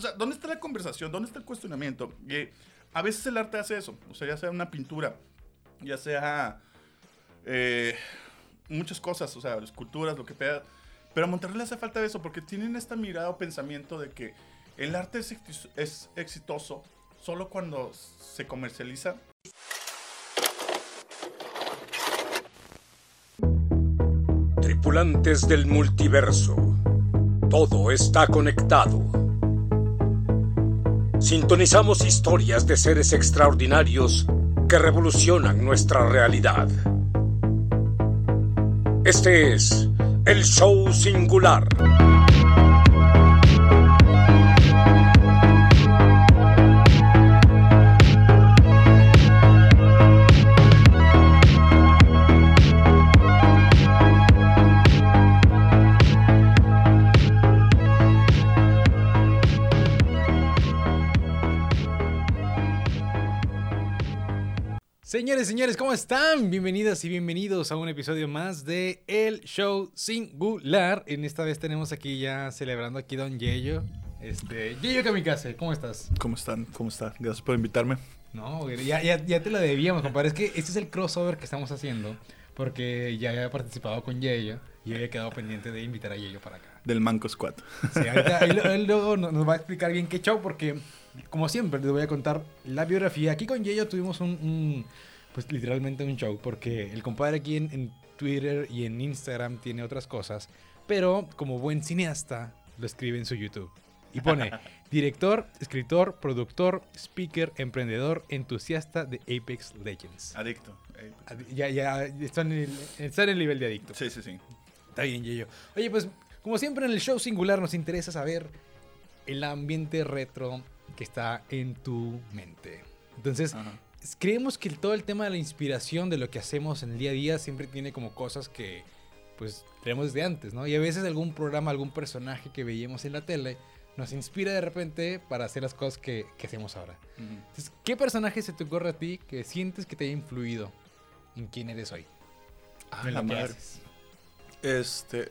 o sea, ¿dónde está la conversación? ¿Dónde está el cuestionamiento? A veces el arte hace eso. O sea, ya sea una pintura, ya sea eh, muchas cosas, o sea, esculturas, lo que sea. Pero a Monterrey le hace falta eso porque tienen esta mirada o pensamiento de que el arte es exitoso solo cuando se comercializa. Tripulantes del multiverso. Todo está conectado. Sintonizamos historias de seres extraordinarios que revolucionan nuestra realidad. Este es el show singular. Señores, señores, ¿cómo están? Bienvenidas y bienvenidos a un episodio más de El Show Singular. En esta vez tenemos aquí ya celebrando aquí Don Yeyo. Este, Yeyo Kamikaze, ¿cómo estás? ¿Cómo están? ¿Cómo están? Gracias por invitarme. No, ya, ya, ya te lo debíamos, compadre. Es que este es el crossover que estamos haciendo. Porque ya había participado con Yeyo y había quedado pendiente de invitar a Yeyo para acá. Del Manco Squad. Sí, ahorita él, él luego nos nos va a explicar bien qué show, porque como siempre les voy a contar la biografía. Aquí con Yeyo tuvimos un, un, pues literalmente un show, porque el compadre aquí en, en Twitter y en Instagram tiene otras cosas, pero como buen cineasta lo escribe en su YouTube. Y pone director, escritor, productor, speaker, emprendedor, entusiasta de Apex Legends. Adicto. Adi- Ya, ya, está en el, está en el nivel de adicto. Sí, sí, sí. Está bien, Yeyo. Oye, pues, como siempre en el show singular nos interesa saber el ambiente retro que está en tu mente. Entonces, Ajá. Creemos que todo el tema de la inspiración de lo que hacemos en el día a día siempre tiene como cosas que, pues, tenemos desde antes, ¿no? Y a veces algún programa, algún personaje que veíamos en la tele nos inspira de repente para hacer las cosas que, que hacemos ahora. Entonces, ¿qué personaje se te ocurre a ti que sientes que te haya influido en quién eres hoy? Ah, En la madre. Este.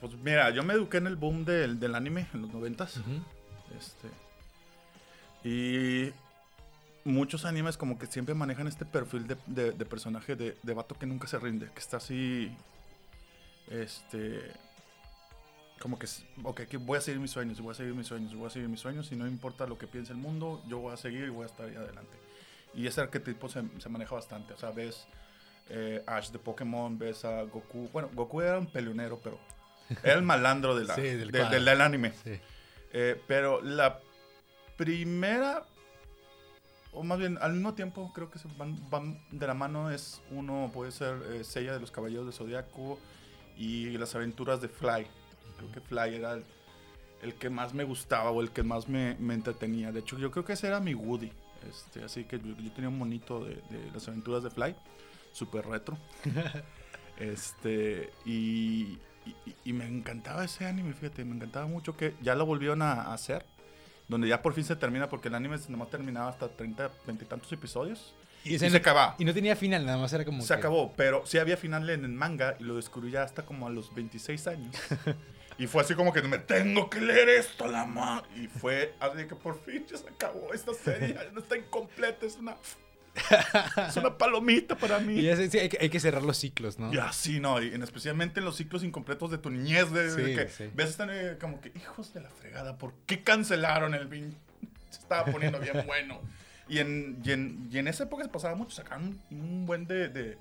Pues mira, yo me eduqué en el boom del, del anime en los noventas. Ujú. Este. Y muchos animes como que siempre manejan este perfil de, de- de personaje de, de vato que nunca se rinde, que está así. Este. Como que, ok, que voy a seguir mis sueños, voy a seguir mis sueños, voy a seguir mis sueños, y no importa lo que piense el mundo, yo voy a seguir y voy a estar ahí adelante. Y ese arquetipo se, se maneja bastante, o sea, ves eh, Ash de Pokémon, ves a Goku, bueno, Goku era un peleonero, pero era el malandro de la, Sí, del del- del anime. Sí. Eh, pero la primera, o más bien al mismo tiempo, creo que se van, van de la mano. Es uno, puede ser eh, Seiya de los Caballeros de Zodiaco y las aventuras de Fly. Creo que Fly era el, el que más me gustaba o el que más me, me entretenía. De hecho, yo creo que ese era mi Woody. Este, así que yo, yo tenía un monito de, de las aventuras de Fly, súper retro. este, y, y- y me encantaba ese anime, fíjate, me encantaba mucho que ya lo volvieron a, a hacer, donde ya por fin se termina, porque el anime nomás terminaba hasta 30, 20 y tantos episodios. Y, se no- acababa. y no tenía final, nada más era como. Se que- acabó, pero sí había final en el manga y lo descubrí ya hasta como a los 26 años. y fue así como que me tengo que leer esto, la ma. Y fue así que por fin ya se acabó esta serie, ya no está incompleta, es una, es una palomita para mí. Y ya sí, hay, que, hay que cerrar los ciclos, ¿no? Y así, ¿no? Y en, especialmente en los ciclos incompletos de tu niñez, de, de Sí, que sí. ves están eh, como que, hijos de la fregada, ¿por qué cancelaron el vin? Se estaba poniendo bien bueno. Y en, y, en, y en esa época se pasaba mucho, sacaban un, buen de, de,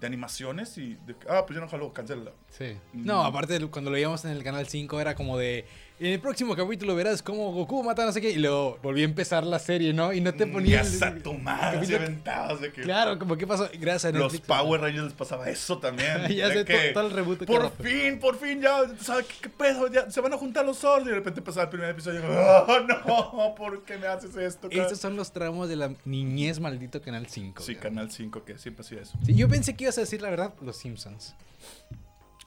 de animaciones y de, ah, pues yo no jalo, cancela. Sí. Mm. No, aparte cuando lo veíamos en el canal 5 era como de. En el próximo capítulo verás cómo Goku mata a no sé qué. Y luego volví a empezar la serie, ¿no? Y no te ponían. Ya a tu madre, se aventabas de que... Claro, como qué pasó. Gracias a Los. Power Rangers les pasaba eso también. Ya sé, que, todo- el reboot Por fin, por fin, ya, ¿sabes qué, pedo? Ya, se van a juntar los sordos. Y de repente empezaba el primer episodio. Oh, no, ¿por qué me haces esto? cara?" Estos son los tramos de la niñez maldito Canal 5. Sí. Canal 5, que siempre hacía eso. Sí, yo pensé que ibas a decir la verdad, Los Simpsons.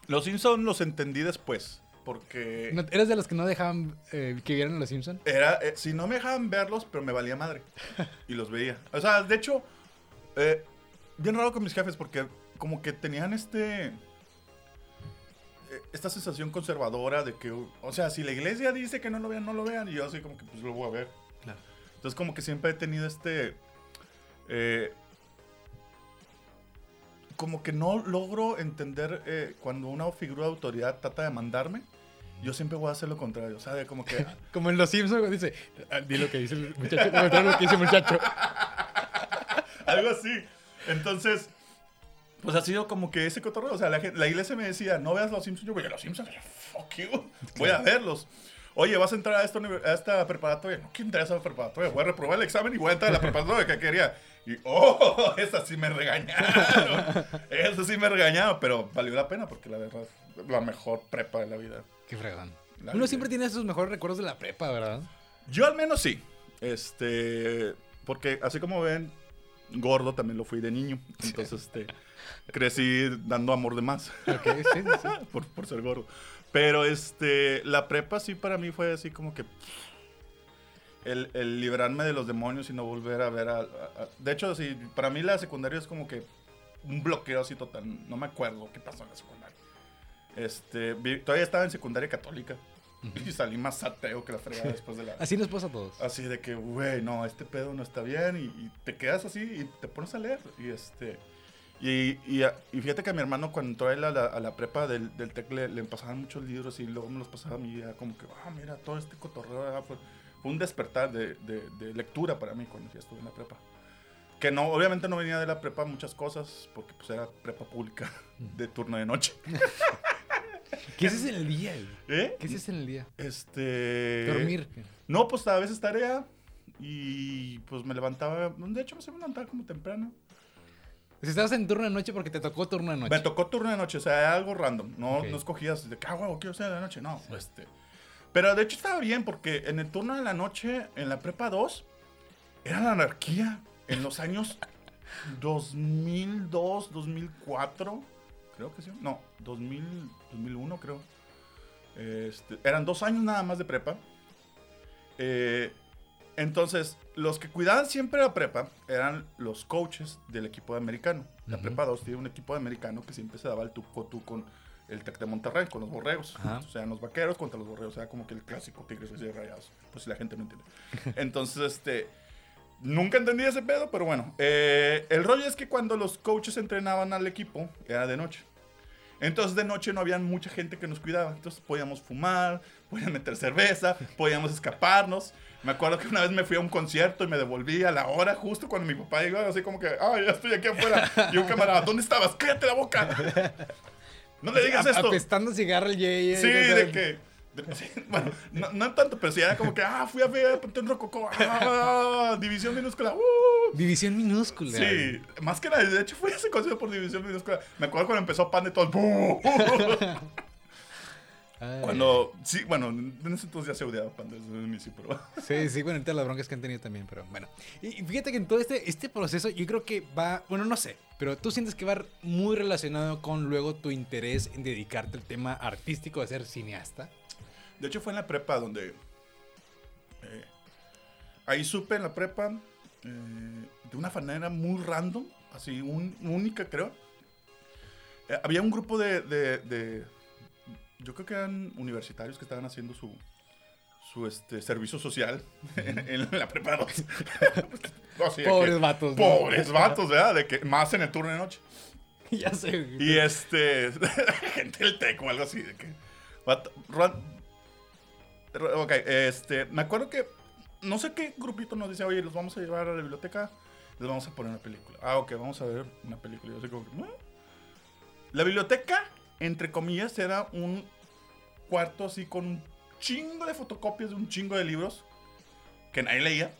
Los Simpsons los entendí después. Porque ¿No- ¿Eras de los que no dejaban eh, que vieran Los Simpsons? era, eh, si no me dejaban verlos, pero me valía madre. Y los veía. O sea, de hecho, eh, bien raro con mis jefes porque como que tenían este... esta sensación conservadora de que, o sea, si la iglesia dice que no lo vean, no lo vean. Y yo así como que pues lo voy a ver. Claro. Entonces como que siempre he tenido este... como que no logro entender cuando una figura de autoridad trata de mandarme. Yo siempre voy a hacer lo contrario. De como que... Como en Los Simpsons, dice, "Ah, di lo que dice el muchacho, lo que dice el muchacho. Algo así. Entonces, pues ha sido como que ese cotorreo. O sea, la, la iglesia me decía, no veas los Simpsons. Yo voy a los Simpsons. Fuck you. Voy a verlos. Oye, vas a entrar a esta, a esta preparatoria. No quiero entrar a esa preparatoria. Voy a reprobar el examen y voy a entrar a la preparatoria que quería. Y, oh, esa sí me regañaron. Esa sí me regañaron. Pero valió la pena porque la verdad es la mejor prepa de la vida. Qué fregón. Uno siempre tiene esos mejores recuerdos de la prepa, ¿verdad? Yo al menos sí. Este, porque así como ven, gordo también lo fui de niño. Entonces, este, crecí dando amor de más Ok, sí, sí, por, por ser gordo. Pero este, la prepa sí para mí fue así como que el, el librarme de los demonios y no volver a ver a, a- a- De hecho, sí, para mí la secundaria es como que un bloqueo así total. No me acuerdo qué pasó en la secundaria. Este, vi- todavía estaba en secundaria católica. Y salí más ateo que la fregada después de la... Así nos pasa a todos. Así de que, güey, no, este pedo no está bien. Y, y te quedas así y te pones a leer. Y este. Y, y, a- y fíjate que a mi hermano, cuando entró él a la, a la prepa del, del TEC, le, le pasaban muchos libros y luego me los pasaba a mí. Era como que, ah, mira, todo este cotorreo. ah, Fue, fue un despertar de, de- de lectura para mí cuando ya estuve en la prepa. Que no, obviamente no venía de la prepa muchas cosas, porque pues era prepa pública de turno de noche. ¿Qué haces en el día? güey? ¿Eh? ¿Qué haces en el día? Este. Dormir. No, pues a veces tarea. Y pues me levantaba. De hecho, me levantaba como temprano. Si estabas en turno de noche porque te tocó turno de noche. Me tocó turno de noche, o sea, era algo random. No, no escogías de que, ah, huevo, quiero ser de la noche. No, este. Pero de hecho estaba bien porque en el turno de la noche, en la prepa 2, era la anarquía. En los años 2002, 2004, creo que sí. No, 2000, 2001, creo. Este, eran dos años nada más de prepa. Eh, entonces, los que cuidaban siempre la prepa eran los coaches del equipo de americano. La prepa 2 tiene un equipo de americano que siempre se daba el tú con con el Tec de Monterrey, con los borregos. Ajá. O sea, los vaqueros contra los borregos. O sea, como que el clásico Tigres y Rayados. Pues si la gente no entiende. Entonces, este. Nunca entendí ese pedo, pero bueno. Eh, el rollo es que cuando los coaches entrenaban al equipo, era de noche. Entonces de noche no había mucha gente que nos cuidaba. Entonces podíamos fumar, podíamos meter cerveza, podíamos escaparnos. Me acuerdo que una vez me fui a un concierto y me devolví a la hora justo cuando mi papá llegó, así como que, ah, ya estoy aquí afuera. Y un camarada, ¿dónde estabas? Cállate la boca. No le digas A- esto. Apestando cigarro el Yeye. Sí, de que. bueno, no, no tanto, pero sí era como que, ah, fui a ver Panteón Rococó, ah, división minúscula, uh. División minúscula. Sí, más que nada, de hecho fue ese concierto por división minúscula. Me acuerdo cuando empezó Pan de todos. Ay. Cuando, sí, bueno, en ese entonces ya se odiaba el inicio, pero. Sí, sí, bueno, ahorita las broncas que han tenido también, pero bueno. Y fíjate que en todo este, este proceso yo creo que va, bueno, no sé, pero tú sientes que va muy relacionado con luego tu interés en dedicarte al tema artístico de ser cineasta. De hecho, fue en la prepa donde. eh, ahí supe en la prepa eh, de una manera muy random, así, un- única, creo. Eh, había un grupo de, de- de- Yo creo que eran universitarios que estaban haciendo su. Su este, servicio social en, en la prepa 2. Así de que- Pobres vatos. ¿no? Pobres vatos, ¿verdad? De que, más en el turno de noche. ya sé. Y este. gente del TEC o algo así. De que. Ok, este. Me acuerdo que. No sé qué grupito nos dice, oye, los vamos a llevar a la biblioteca. Les vamos a poner una película. Ah, ok, vamos a ver una película. Yo sé como que, "¿Eh?". La biblioteca, entre comillas, era un cuarto así con un chingo de fotocopias de un chingo de libros que nadie leía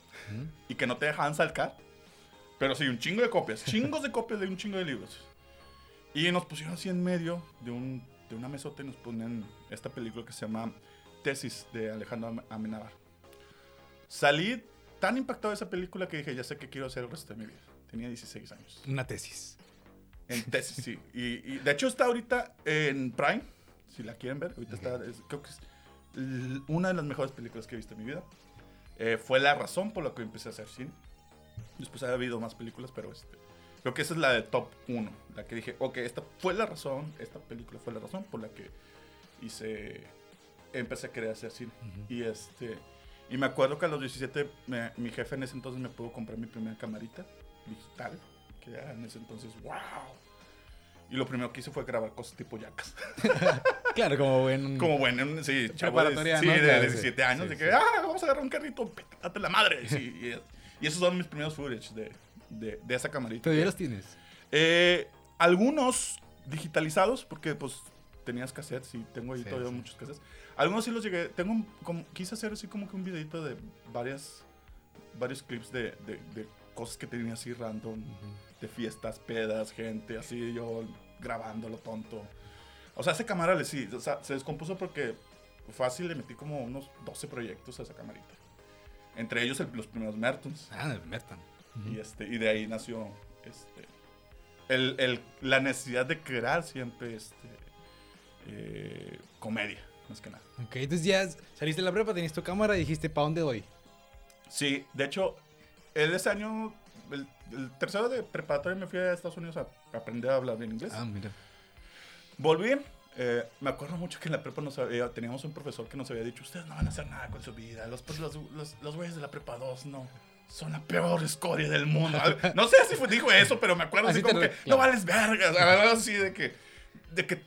y que no te dejaban salcar. Pero sí, un chingo de copias, chingos de copias de un chingo de libros. Y nos pusieron así en medio de, un, de una mesota y nos ponen esta película que se llama Tesis de Alejandro Am- Amenábar. Salí tan impactado de esa película que dije, ya sé qué quiero hacer el resto de mi vida. Tenía 16 años. Una tesis. En tesis, sí. Y, y de hecho está ahorita en Prime, si la quieren ver. Ahorita está, es- creo que es una de las mejores películas que he visto en mi vida. Eh, fue la razón por la que empecé a hacer cine. Después ha habido más películas, pero este, creo que esa es la de top 1. La que dije, ok, esta fue la razón, esta película fue la razón por la que hice, empecé a querer hacer cine. Y este, y me acuerdo que a los 17 me- mi jefe en ese entonces me pudo comprar mi primera camarita digital, que era en ese entonces, wow. Y lo primero que hice fue grabar cosas tipo yacas. Claro, como buen... Como bueno, un- sí, chavo de, sí, ¿no? de Claro, 17 sí. años, Sí, de que, ah, vamos a agarrar un carrito, date la madre. Y, sí, y- y esos son mis primeros footage de, de, de esa camarita. ¿Todavía los tienes? Eh, algunos digitalizados, porque pues tenías cassettes y tengo ahí Sí, todavía sí. muchos cassettes. Algunos sí los llegué, tengo un- como, quise hacer así como que un videito de varias, varios clips de, de, de cosas que tenía así random, de fiestas, pedas, gente, así yo grabándolo tonto. O sea, esa cámara le sí, o sea, se descompuso porque fácil le metí como unos 12 proyectos a esa camarita. Entre ellos el- los primeros Mertons. Ah, Merton. Y, este, y de ahí nació este, el, el- la necesidad de crear siempre este, eh, comedia, más que nada. Ok, entonces ya saliste de la prepa, tenías tu cámara y dijiste, ¿para dónde voy? Sí, de hecho, el ese año, el, el tercero de preparatoria me fui a Estados Unidos a aprender a hablar bien inglés. Ah, mira. Volví. eh, me acuerdo mucho que en la prepa nos había- teníamos un profesor que nos había dicho, ustedes no van a hacer nada con su vida, los, pues, los, los, los güeyes de la prepa 2 no, son la peor escoria del mundo. No sé si fue- dijo eso, pero me acuerdo así, como re- que, claro. no vales vergas, así de que, de que,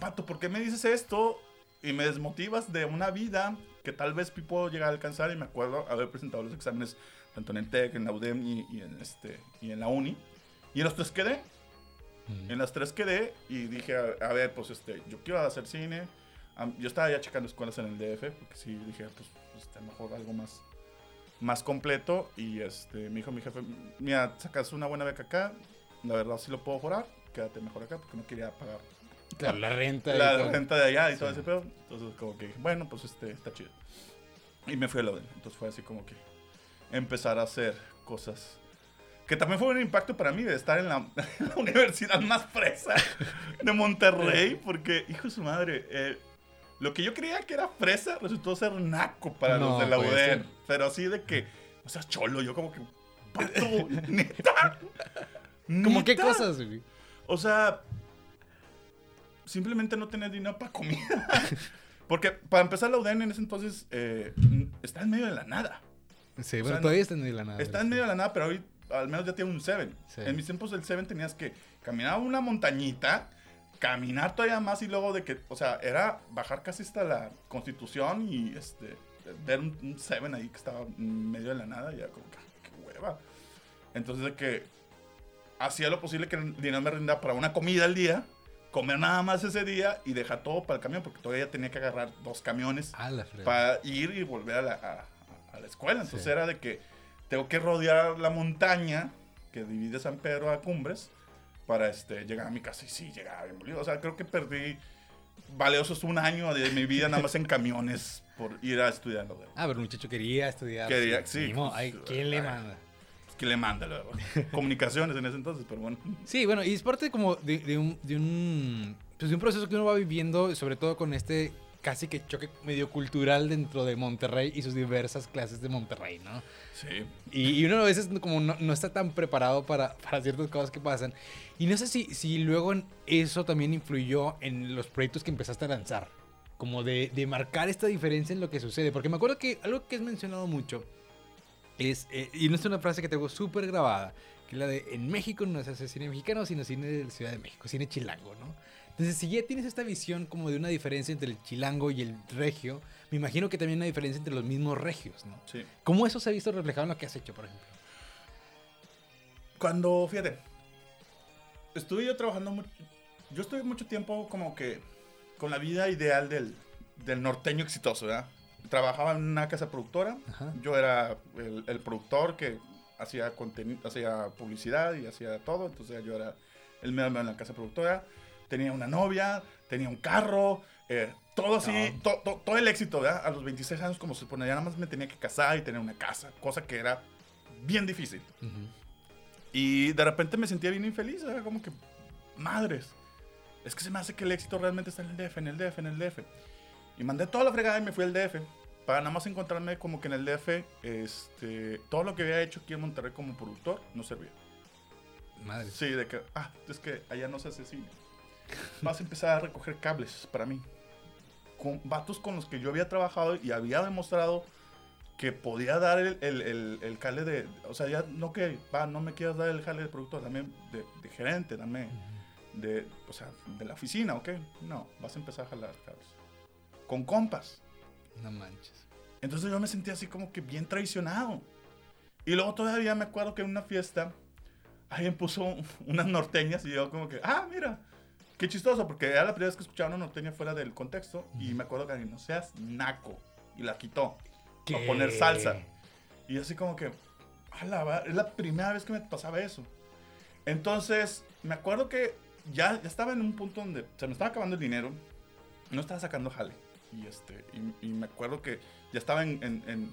vato, ¿por qué me dices esto? Y me desmotivas de una vida que tal vez puedo llegar a alcanzar y me acuerdo haber presentado los exámenes tanto en el TEC, en la UDEM y, y en, este, y en la UNI. Y en los tres quedé. En las tres quedé y dije, a, a ver, pues este, yo quiero hacer cine. Yo estaba ya checando escuelas en el DF, porque sí dije, pues, este, mejor algo más, más completo. Y este, me dijo mi jefe, mira, sacas una buena beca acá, la verdad sí lo puedo forar, quédate mejor acá, porque no quería pagar Claro, la renta. la todo. renta de allá y todo Sí. ese pedo. Entonces, como que bueno, pues este, está chido. Y me fui a Loden. Entonces fue así como que empezar a hacer cosas. Que también fue un impacto para mí de estar en la, en la universidad más fresa de Monterrey. Porque, hijo de su madre, eh, lo que yo creía que era fresa resultó ser naco para No, los de la ser. Pero así de que, o sea, cholo, yo como que, pato, neta. ¿Cómo qué cosas, güey? O sea, simplemente no tener dinero para comida. Porque para empezar la UDN en ese entonces eh, está en medio de la nada. Sí, O bueno, sea, todavía está en medio de la nada. Está pero en medio de la nada, pero hoy al menos ya tiene un 7. Sí. En mis tiempos del 7 tenías que caminar una montañita, caminar todavía más y luego de que, o sea, era bajar casi hasta la constitución y este, ver un 7 ahí que estaba en medio de la nada y ya como "Ah, qué hueva. Entonces de que hacía lo posible que el dinero me rinda para una comida al día, comer nada más ese día y dejar todo para el camión, porque todavía tenía que agarrar dos camiones para ir y volver a la, a- a la escuela. Entonces Sí. era de que tengo que rodear la montaña que divide San Pedro a Cumbres para este, llegar a mi casa. Y sí, llegaba bien molido. O sea, creo que perdí valiosos un año de mi vida nada más en camiones por ir a estudiar. Ah, pero el muchacho quería estudiar. Quería- sí, pues, ¿Quién le manda? ¿Qué le manda luego? Comunicaciones en ese entonces, pero bueno. Sí, bueno, y es parte como de, de un, de, un, pues de un proceso que uno va viviendo, sobre todo con este casi que choque medio cultural dentro de Monterrey y sus diversas clases de Monterrey, ¿no? Sí. Y, y uno a veces como no, no está tan preparado para, para ciertas cosas que pasan. Y no sé si, si luego eso también influyó en los proyectos que empezaste a lanzar. Como de, de marcar esta diferencia en lo que sucede. Porque me acuerdo que algo que has mencionado mucho es, eh, y no es una frase que tengo súper grabada, que es la de, en México no se hace cine mexicano, sino cine de la Ciudad de México, cine chilango, ¿no? Entonces, si ya tienes esta visión como de una diferencia entre el chilango y el regio, me imagino que también hay una diferencia entre los mismos regios, ¿no? Sí. ¿Cómo eso se ha visto reflejado en lo que has hecho, por ejemplo? Cuando, fíjate, estuve yo trabajando mucho, yo estuve mucho tiempo como que con la vida ideal del, del norteño exitoso, ¿verdad? Trabajaba en una casa productora, Ajá. yo era el, el productor que hacía hacía publicidad y hacía todo, entonces yo era el mero en la casa productora, tenía una novia, tenía un carro, eh, todo así, No. to- to- todo el éxito, ¿verdad? A los 26 años como se supone, ya nada más me tenía que casar y tener una casa, cosa que era bien difícil. Ujú. Y de repente me sentía bien infeliz, era como que, madres, es que se me hace que el éxito realmente está en el DF, en el DF, en el DF. Y mandé toda la fregada y me fui al DF, para nada más encontrarme como que en el DF, este, todo lo que había hecho aquí en Monterrey como productor no servía. Madre. Sí, de que, ah, es que allá no se hace cine. Vas a empezar a recoger cables para mí. con vatos con los que yo había trabajado y había demostrado que podía dar el, el, el, el jale de, o sea, ya no que, va, no me quieras dar el jale de productor, dame de, de gerente, dame de, o sea, de la oficina, ¿ok? No, vas a empezar a jalar, Carlos. Con compas. No manches. Entonces yo me sentía así como que bien traicionado. Y luego todavía me acuerdo que en una fiesta alguien puso unas norteñas y yo como que, ah, mira, qué chistoso, porque era la primera vez que escuchaba una norteña fuera del contexto y me acuerdo que alguien, no seas naco, y la quitó para poner salsa. Y yo así como que, a la va- es la primera vez que me pasaba eso. Entonces, me acuerdo que ya, ya estaba en un punto donde se me estaba acabando el dinero, no estaba sacando jale. Y, este, y, y me acuerdo que ya estaba en, en- en-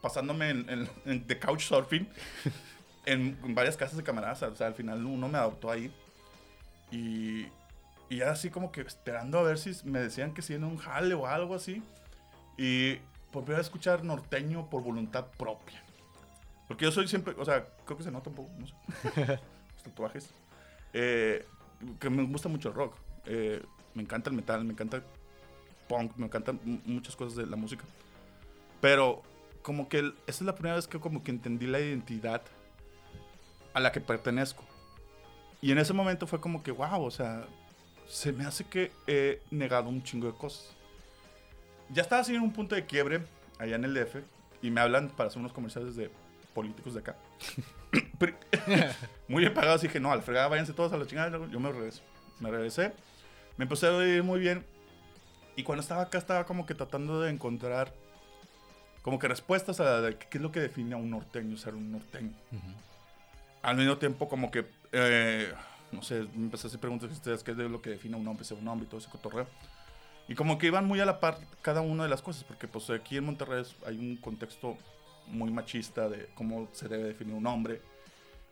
pasándome en, en, en de couchsurfing en, en varias casas de camaradas. O sea, al final uno me adoptó ahí. Y, y ya así como que esperando a ver si me decían que si era un jale o algo así. Y por primera vez escuchar norteño por voluntad propia. Porque yo soy siempre, o sea, creo que se nota un poco, no sé. Los tatuajes. Eh, que me gusta mucho el rock. Eh, me encanta el metal, me encanta punk, me encantan muchas cosas de la música. Pero como que esa es la primera vez que como que entendí la identidad a la que pertenezco. Y en ese momento fue como que, wow, o sea, se me hace que he negado un chingo de cosas. Ya estaba así en un punto de quiebre allá en el DF y me hablan para hacer unos comerciales de políticos de acá. Muy bien pagados y dije, no, al fregada, váyanse todos a la chingada. Yo me regreso. Me regresé, me empecé a ir muy bien. Y cuando estaba acá, estaba como que tratando de encontrar como que respuestas a la de qué es lo que define a un norteño, ser un norteño. Al mismo tiempo, como que, eh, no sé, me empecé a hacer preguntas a ustedes, qué es lo que define a un hombre, ser un hombre y todo ese cotorreo. Y como que iban muy a la par cada una de las cosas, porque pues aquí en Monterrey hay un contexto muy machista de cómo se debe definir un hombre.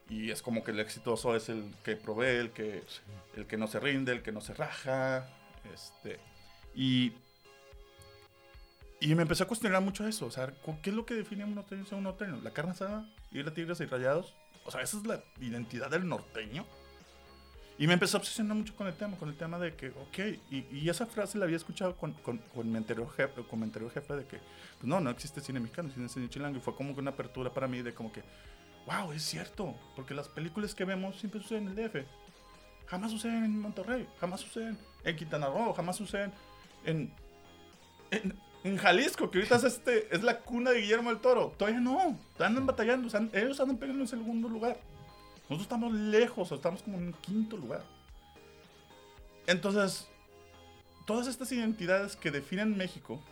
Y es como que el exitoso es el que provee, el que, el que no se rinde, el que no se raja. Este, y, y me empecé a cuestionar mucho eso. O sea, ¿cu- ¿qué es lo que define un norteño ser un norteño? ¿La carne asada? ¿Ir a tigres y rayados? O sea, esa es la identidad del norteño. Y me empecé a obsesionar mucho con el tema, con el tema de que, ok, y, y esa frase la había escuchado con, con, con mi anterior jefe, con mi anterior jefe de que, pues no, no existe cine mexicano, cine, cine chilango. Y fue como que una apertura para mí de como que, wow, es cierto, porque las películas que vemos siempre suceden en el DF. Jamás suceden en Monterrey, jamás suceden en Quintana Roo, jamás suceden en, en, en Jalisco, que ahorita es, este, es la cuna de Guillermo del Toro. Todavía no, andan batallando, o sea, ellos andan pegando en segundo lugar. Nosotros estamos lejos, estamos como en quinto lugar. Entonces, todas estas identidades que definen México,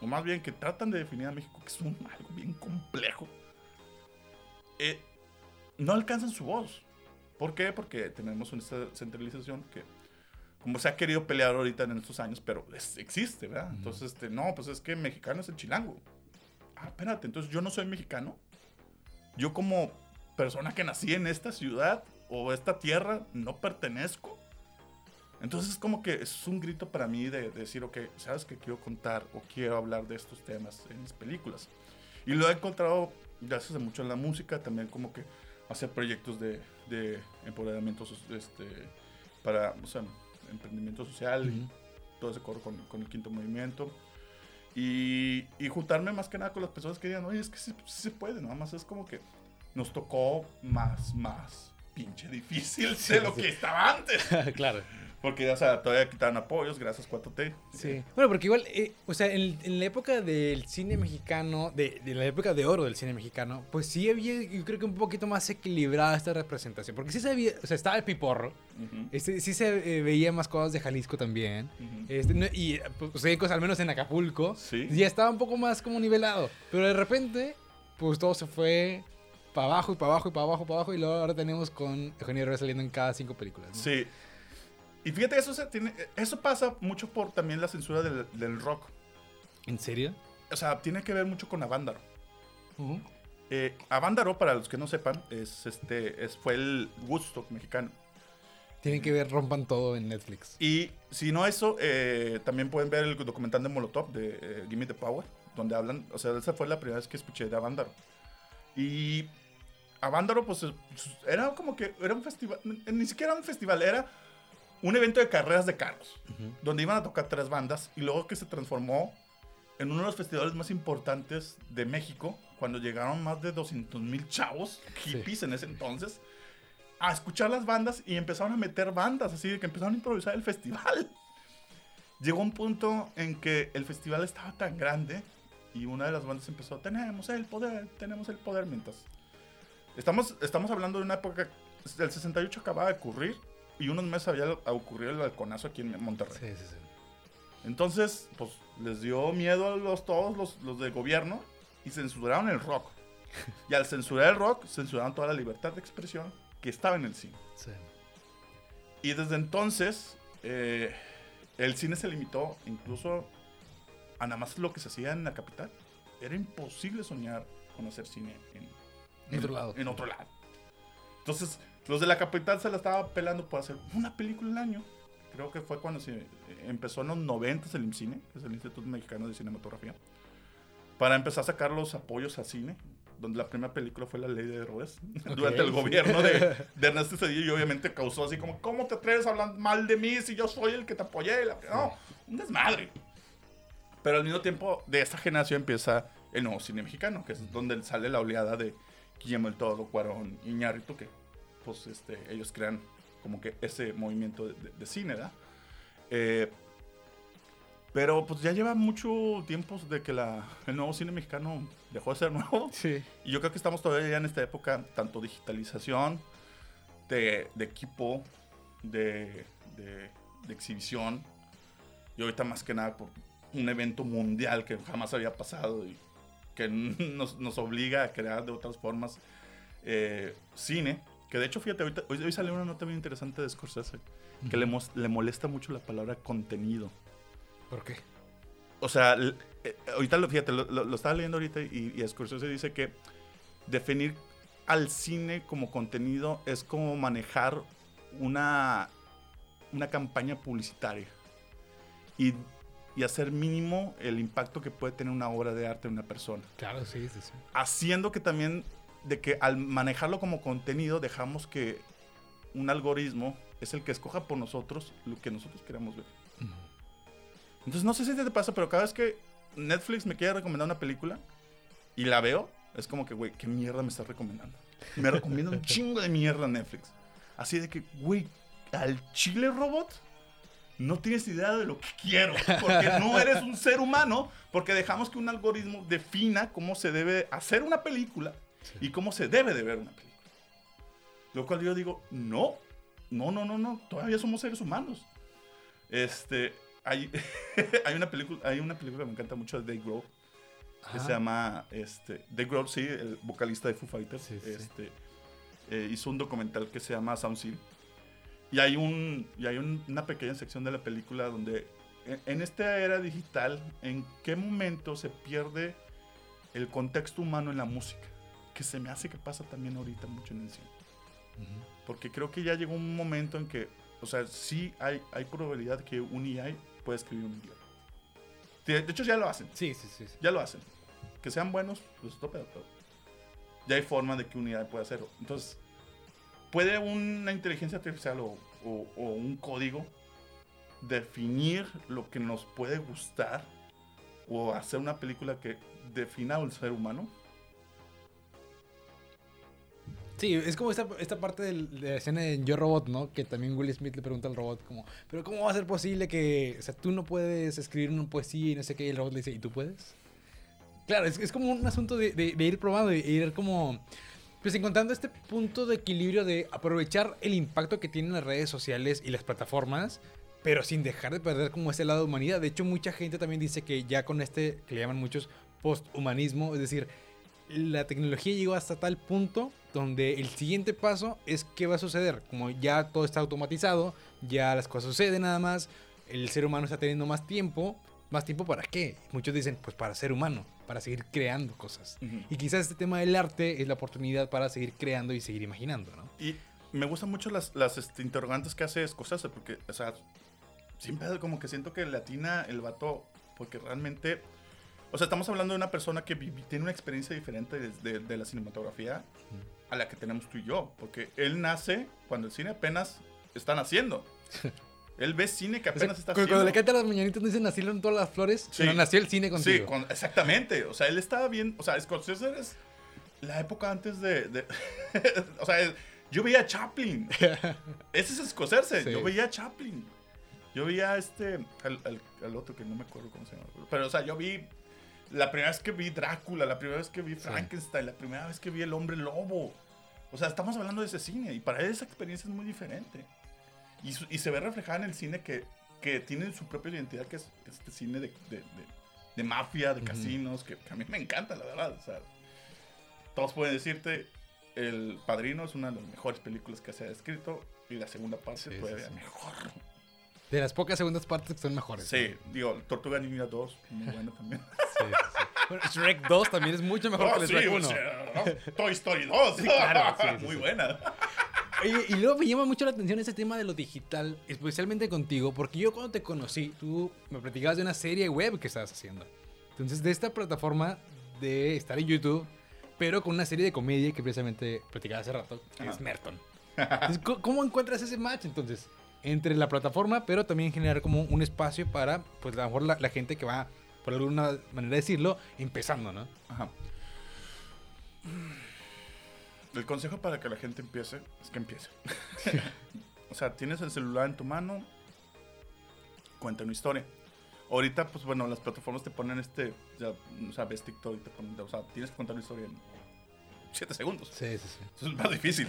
o más bien que tratan de definir a México, que es un, algo bien complejo, eh, no alcanzan su voz. ¿Por qué? Porque tenemos una centralización que, como se ha querido pelear ahorita en estos años, pero es- existe, ¿verdad? Entonces, este, no, pues es que mexicano es el chilango. Ah, espérate, entonces yo no soy mexicano. Yo como persona que nací en esta ciudad o esta tierra no pertenezco. Entonces es como que es un grito para mí de, de decir, ok, sabes que quiero contar o quiero hablar de estos temas en mis películas. Y lo he encontrado gracias a mucho en la música, también como que hacer proyectos de, de empoderamiento este, para, o sea, emprendimiento social y todo ese coro con, con el quinto movimiento. Y, y juntarme más que nada con las personas que digan, oye, es que sí, sí se puede, nada más es como que nos tocó más, más pinche difícil de lo sí. que estaba antes. claro. Porque, o sea, todavía quitaron apoyos, gracias 4T. Sí. Bueno, porque igual, eh, o sea, en, en la época del cine mexicano, de, de la época de oro del cine mexicano, pues sí había, yo creo que un poquito más equilibrada esta representación. Porque sí se había, o sea, estaba el piporro, Ujú, este, sí se eh, veía más cosas de Jalisco también. Este, no- y pues, cosas, al menos en Acapulco, Sí. ya estaba un poco más como nivelado. Pero de repente, pues todo se fue para abajo y para abajo y para abajo, para abajo. Y luego ahora tenemos con Eugenio Derbez saliendo en cada cinco películas. ¿no? Sí. Y fíjate, eso, se tiene, eso pasa mucho por también la censura del, del rock. ¿En serio? O sea, tiene que ver mucho con Avándaro. Eh, Avándaro, para los que no sepan, es este, es, fue el Woodstock mexicano. Tienen que ver Rompan Todo en Netflix. Y si no eso, eh, también pueden ver el documental de Molotov, de eh, Gimme the Power, donde hablan, o sea, esa fue la primera vez que escuché de Avándaro. Y Avándaro, pues, es- era como que, era un festival, ni siquiera un festival, era un evento de carreras de carros, donde iban a tocar tres bandas y luego que se transformó en uno de los festivales más importantes de México, cuando llegaron más de 200 mil chavos, hippies en ese entonces, a escuchar las bandas y empezaron a meter bandas, así de que empezaron a improvisar el festival. Llegó un punto en que el festival estaba tan grande y una de las bandas empezó, tenemos el poder, tenemos el poder, mientras... Estamos, estamos hablando de una época, el 68 acababa de ocurrir y unos meses había ocurrido el balconazo aquí en Monterrey. Sí, sí, sí. Entonces, pues les dio miedo a los, todos los, los del gobierno y censuraron el rock. Y al censurar el rock, censuraron toda la libertad de expresión que estaba en el cine. Sí. Y desde entonces, eh, el cine se limitó incluso a nada más lo que se hacía en la capital. Era imposible soñar con hacer cine en, En otro lado. En otro lado. Entonces, los de la capital se la estaba pelando por hacer una película al año. Creo que fue cuando se empezó en los 90 el IMCINE, que es el Instituto Mexicano de Cinematografía, para empezar a sacar los apoyos al cine, donde la primera película fue La Ley de Herodes, durante el gobierno de, de Ernesto Cedillo, y obviamente causó así como, ¿cómo te atreves a hablar mal de mí si yo soy el que te apoyé? La- No, un desmadre. Pero al mismo tiempo, de esta generación empieza el nuevo cine mexicano, que es donde sale la oleada de Guillermo el Toro, Cuarón, Iñárritu, que pues este, ellos crean como que ese movimiento de, de- de cine, ¿verdad? Eh, pero pues ya lleva mucho tiempo de que la, el nuevo cine mexicano dejó de ser nuevo. Sí. Y yo creo que estamos todavía ya en esta época, tanto digitalización, de, de equipo, de, de- de exhibición, y ahorita más que nada por un evento mundial que jamás había pasado y que nos, nos obliga a crear de otras formas eh, cine. Que de hecho, fíjate, ahorita, hoy, hoy salió una nota bien interesante de Scorsese, que le, le molesta mucho la palabra contenido. ¿Por qué? O sea, eh, ahorita lo, fíjate, lo, lo- lo estaba leyendo ahorita y, y Scorsese dice que definir al cine como contenido es como manejar una, una campaña publicitaria y, y hacer mínimo el impacto que puede tener una obra de arte en una persona. Claro, sí, sí, sí. Haciendo que también, de que al manejarlo como contenido, dejamos que un algoritmo es el que escoja por nosotros lo que nosotros queramos ver. Entonces, no sé si te pasa, pero cada vez que Netflix me quiere recomendar una película y la veo, es como que, güey, ¿qué mierda me estás recomendando? Me recomienda un chingo de mierda Netflix. Así de que, güey, al chile robot, no tienes idea de lo que quiero. Porque no eres un ser humano, porque dejamos que un algoritmo defina cómo se debe hacer una película y cómo se debe de ver una película. Lo cual yo digo, no, no, no, no, no, todavía somos seres humanos. Este, hay, hay una película, hay una película que me encanta mucho de Dave Grohl, que se llama, este, Dave Grohl, sí, el vocalista de Foo Fighters, Sí, sí. este, eh, hizo un documental que se llama Sound Seal. Y hay, un, y hay un- una pequeña sección de la película donde en, en esta era digital, ¿en qué momento se pierde el contexto humano en la música? Que se me hace que pasa también ahorita mucho en el cine. Porque creo que ya llegó un momento en que, o sea, sí hay, hay probabilidad que un AI pueda escribir un guion. De de hecho, ya lo hacen. Sí, sí, sí. sí. Ya lo hacen. Que sean buenos, pues otro pedo, pero ya hay forma de que un AI pueda hacerlo. Entonces, ¿puede una inteligencia artificial o, o- o un código definir lo que nos puede gustar o hacer una película que defina al ser humano? Sí, es como esta, esta parte del- de la escena de Yo Robot, ¿no? Que también Will Smith le pregunta al robot como, pero ¿cómo va a ser posible que, o sea, tú no puedes escribir una poesía y no sé qué? Y el robot le dice, ¿y tú puedes? Claro, es, es como un asunto de, de- de ir probando, de ir como, pues encontrando este punto de equilibrio de aprovechar el impacto que tienen las redes sociales y las plataformas, pero sin dejar de perder como ese lado de humanidad. De hecho, mucha gente también dice que ya con este, que le llaman muchos posthumanismo, es decir, la tecnología llegó hasta tal punto donde el siguiente paso es qué va a suceder. Como ya todo está automatizado, ya las cosas suceden nada más, el ser humano está teniendo más tiempo. ¿Más tiempo para qué? Muchos dicen, pues para ser humano, para seguir creando cosas. Y quizás este tema del arte es la oportunidad para seguir creando y seguir imaginando, ¿no? Y me gustan mucho las, las este, interrogantes que hace Scorsese, porque, o sea, siempre como que siento que latina el vato, porque realmente, o sea, estamos hablando de una persona que tiene una experiencia diferente de, de- de la cinematografía a la que tenemos tú y yo, porque él nace cuando el cine apenas están haciendo. Él ve cine que O sea, apenas está cu- haciendo. cuando le cantan las mañanitas no dicen nacieron todas las flores, Sí. sino nació el cine Sí, contigo. con- exactamente. O sea, él estaba bien. O sea, Scorsese es la época antes de. de- o sea, yo veía a Chaplin. Ese es Scorsese. Sí. Yo veía a Chaplin. Yo veía a este. Al, al- al otro que no me acuerdo cómo se llama. Pero, o sea, yo vi. La primera vez que vi Drácula, la primera vez que vi Frankenstein, la primera vez que vi El Hombre Lobo. O sea, estamos hablando de ese cine. Y para él esa experiencia es muy diferente. Y, su- y se ve reflejada en el cine que, que tiene su propia identidad, que es, que es este cine de, de- de- de mafia, de casinos, que, que a mí me encanta, la verdad. O sea, todos pueden decirte, El Padrino es una de las mejores películas que se ha escrito y la segunda parte Sí, sí. mejor. De las pocas segundas partes que son mejores. Sí, digo, Tortuga Ninja 2, muy buena también. Sí, sí, sí. Bueno, Shrek 2 también es mucho mejor Oh, que el Shrek o 1. sea, ¿no? Toy Story 2. claro, muy buena. Oye, y luego me llama mucho la atención ese tema de lo digital, especialmente contigo, porque yo cuando te conocí, tú me platicabas de una serie web que estabas haciendo. Entonces, de esta plataforma de estar en YouTube, pero con una serie de comedia que precisamente platicaba hace rato, que es Ajá. Merton. Entonces, ¿cómo- ¿Cómo encuentras ese match entonces? Entre la plataforma, pero también generar como un espacio para, pues a lo mejor la, la gente que va, por alguna manera decirlo, empezando, ¿no? Ajá. El consejo para que la gente empiece es que empiece. o sea, tienes el celular en tu mano, cuenta una historia. Ahorita, pues bueno, las plataformas te ponen este, ya, o sea, ves TikTok y te ponen, o sea, tienes que contar una historia en 7 segundos. Sí, sí, sí. Eso es más difícil.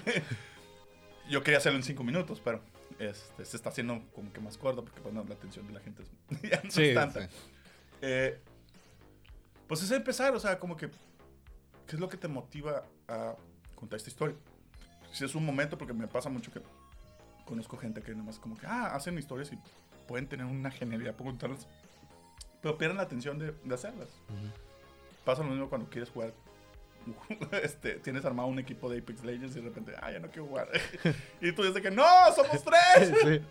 Yo quería hacerlo en 5 minutos, pero este, se está haciendo como que más corto porque bueno, la atención de la gente es, ya no Sí, es tanta. sí. Eh, pues es empezar, o sea, como que, ¿qué es lo que te motiva a contar esta historia? Si es un momento, porque me pasa mucho que conozco gente que nada más como que, ah, hacen historias y pueden tener una genialidad por contarlas, pero pierden la atención de, de hacerlas. Pasa lo mismo cuando quieres jugar. Este, tienes armado un equipo de Apex Legends y de repente, ah, ya no quiero jugar. y tú dices que, no, somos tres. Sí.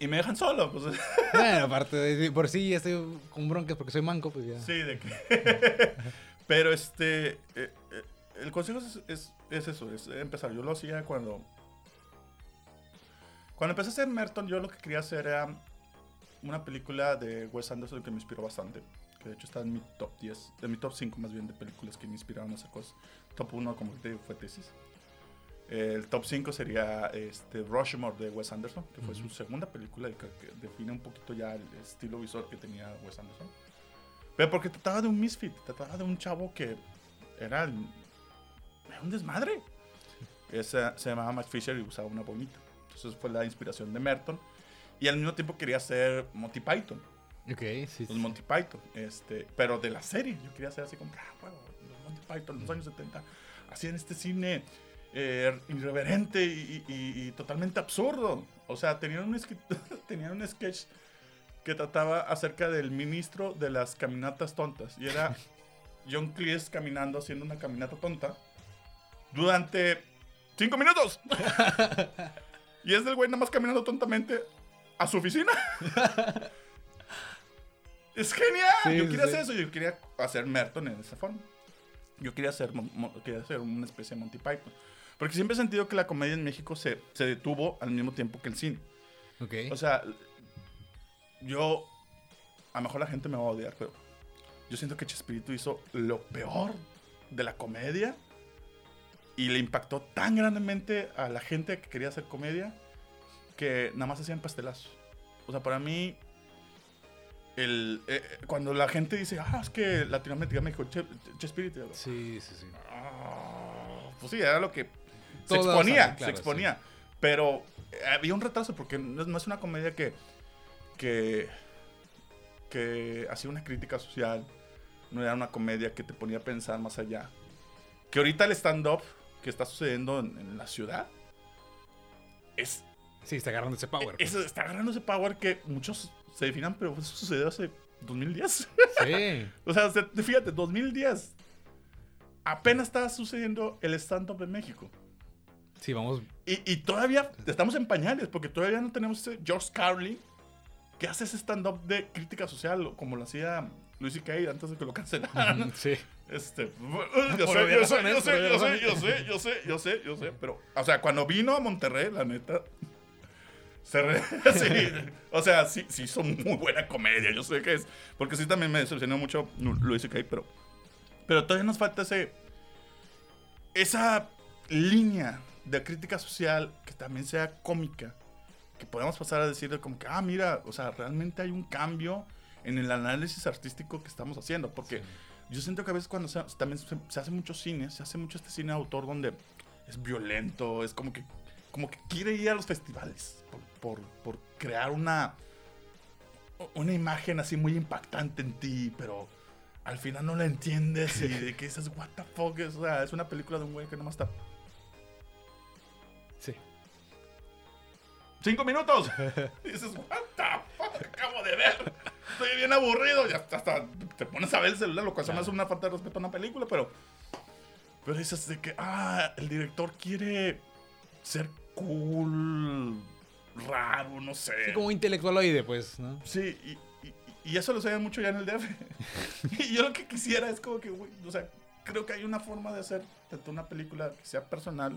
y me dejan solo. Pues, Bueno, aparte de por sí estoy con broncas porque soy manco, pues ya. Sí, de que. Pero este. eh, eh, el consejo es, es, es eso, es empezar. Yo lo hacía cuando. Cuando empecé a hacer Merton, yo lo que quería hacer era una película de Wes Anderson que me inspiró bastante. Que de hecho está en mi top 10, en mi top 5 más bien de películas que me inspiraron a hacer cosas. Top 1, como te digo, fue Tesis. El top 5 sería este, Rushmore de Wes Anderson, que fue su segunda película y que, que define un poquito ya el estilo visual que tenía Wes Anderson. Pero porque trataba de un misfit, trataba de un chavo que era, era un desmadre. Ese, se llamaba Matt Fisher y usaba una bonita. Entonces fue la inspiración de Merton. Y al mismo tiempo quería hacer Monty Python. Sí. Los Monty Python. Este, pero de la serie. Yo quería hacer así como, ah, bueno, los Monty Python los años 70 hacían este cine eh, irreverente y, y- y totalmente absurdo. O sea, tenían un, tenían un sketch que trataba acerca del ministro de las caminatas tontas. Y era John Cleese caminando, haciendo una caminata tonta durante cinco minutos. y es del güey nada más caminando tontamente a su oficina. Es genial. Sí, yo quería sí. hacer eso. Yo quería hacer Merton en esa forma. Yo quería hacer, quería hacer una especie de Monty Python. Porque siempre he sentido que la comedia en México se, se detuvo al mismo tiempo que el cine. Ok. O sea, yo. A lo mejor la gente me va a odiar, pero. Yo siento que Chespirito hizo lo peor de la comedia. Y le impactó tan grandemente a la gente que quería hacer comedia. Que nada más hacían pastelazos. O sea, para mí. El, eh, eh, cuando la gente dice, ah, es que Latinoamérica, México, Che- Chespirito. digo, sí, sí, sí. Ah, pues sí, era lo que se exponía, saben, claro, se exponía. Pero eh, había un retraso porque no es, no es una comedia que, que, que hacía una crítica social, no era una comedia que te ponía a pensar más allá. Que ahorita el stand-up que está sucediendo en, en la ciudad es, Sí, está agarrando ese power. es- está agarrando ese power que muchos se definan, pero eso sucedió hace 2010. Sí. O sea, se- fíjate, 2010. Apenas estaba sucediendo el stand-up en México. Sí, vamos. Y, y todavía estamos en pañales, porque todavía no tenemos ese George Carlin que hace ese stand-up de crítica social, como lo hacía Luis C.K. antes de que lo cancelaran. Sí. Este, yo sé, yo sé, yo sé, yo sé, yo sé, yo sé, yo sé, pero, o sea, cuando vino a Monterrey, la neta, Se re- sí, o sea, sí, sí son muy buena comedia, yo sé que es. Porque sí también me decepcionó mucho Luis C.K., pero, pero todavía nos falta ese, esa línea de crítica social que también sea cómica. Que podamos pasar a decir como que, ah, mira, o sea, realmente hay un cambio en el análisis artístico que estamos haciendo. Porque yo siento que a veces cuando se, también se, se hace mucho cine, se hace mucho este cine de autor donde es violento, es como que, como que quiere ir a los festivales por, por, por crear una, una imagen así muy impactante en ti, pero al final no la entiendes y de que dices, what the fuck, es, o sea, es una película de un güey que nomás está Sí. cinco minutos. Y dices, what the fuck, acabo de ver. Estoy bien aburrido. Y hasta, hasta te pones a ver el celular, lo cual se me hace una falta de respeto a una película, pero. Pero dices de que, ah, el director quiere ser cool, raro, no sé. Sí, como intelectualoide, pues, ¿no? Sí, y, y- y eso lo saben mucho ya en el DF. y yo lo que quisiera es como que, güey, o sea, creo que hay una forma de hacer tanto una película que sea personal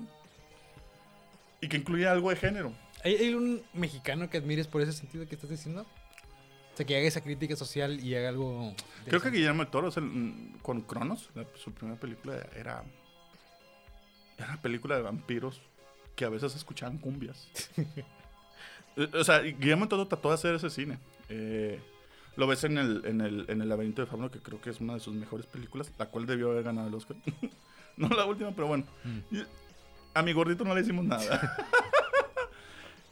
y que incluya algo de género. ¿Hay, hay un mexicano que admires por ese sentido que estás diciendo? O sea, que haga esa crítica social y haga algo... Creo que Guillermo del Toro es el- mm, con Cronos, su primera película era, era una película de vampiros que a veces escuchaban cumbias. O sea, Guillermo Toro trató de hacer ese cine. Eh, lo ves en el, en, el, en el laberinto de Fauno, que creo que es una de sus mejores películas, la cual debió haber ganado el Oscar. no la última, pero bueno. Mm. A mi gordito no le hicimos nada.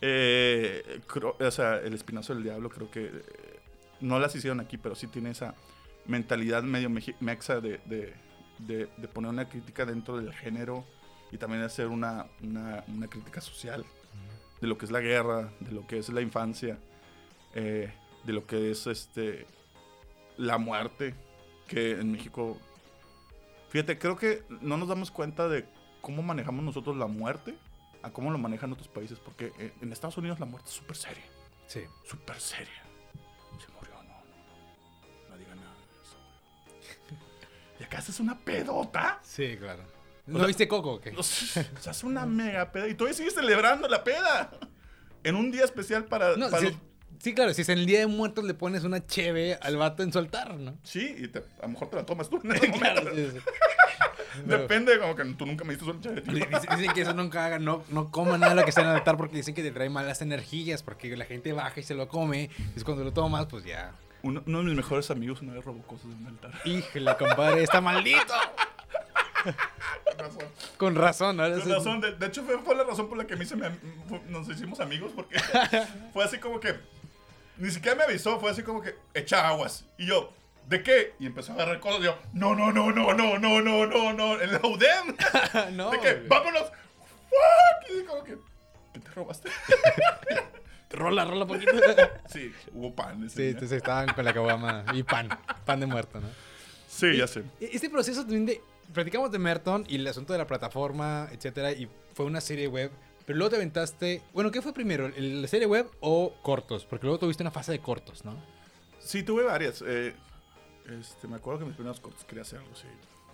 Eh, o sea, El Espinazo del Diablo creo que eh, no las hicieron aquí, pero sí tiene esa mentalidad medio mexa de, de- de- de poner una crítica dentro del género y también hacer una, una- una crítica social de lo que es la guerra, de lo que es la infancia, eh, de lo que es este la muerte, que en México, fíjate, creo que no nos damos cuenta de cómo manejamos nosotros la muerte a cómo lo manejan otros países, porque eh, en Estados Unidos la muerte es súper seria, Sí. súper seria. Se murió, no, no, no diga nada. se murió. Y acá haces una pedota. Sí, claro. ¿No sea- viste Coco? ¿Qué? O sea, se hace una mega peda y todavía sigues celebrando la peda. En un día especial para, No, para sí, los- sí, claro, si es en el Día de Muertos le pones una cheve al vato en su altar, ¿no? Sí, y te- a lo mejor te la tomas tú en ese Claro, momento. sí, sí. Pero- Depende, como que tú nunca me diste una chévere. tío. Dicen, que eso nunca hagan, no, no coman nada lo que está en el altar porque dicen que te trae malas energías, porque la gente baja y se lo come, y es cuando lo tomas, pues ya. Uno, uno de mis mejores amigos una vez robó cosas de un altar. Híjole, compadre, está maldito. Con razón. Con razón, Con razón, De, de hecho, fue, fue la razón por la que a mí se me, nos hicimos amigos, porque fue así como que. Ni siquiera me avisó, fue así como que echa aguas. Y yo, ¿de qué? Y empezó a agarrar cosas. Y yo, no, no, no, no, no, no, no, no, no. En la UDEM. no, de güey. vámonos. Fuck. Y como que, ¿qué te robaste? Rola, rola poquito. sí, hubo pan. ese Sí, día. entonces estaban con la caguama y pan, pan de muerto, ¿no? sí, ya sé. Este proceso también de. Platicamos de Merton y el asunto de la plataforma, etcétera, y fue una serie web. Pero luego te aventaste. Bueno, ¿qué fue primero? ¿el- ¿La serie web o cortos? Porque luego tuviste una fase de cortos, ¿no? Sí, tuve varias. eh, este, me acuerdo que mis primeros cortos quería hacer algo así,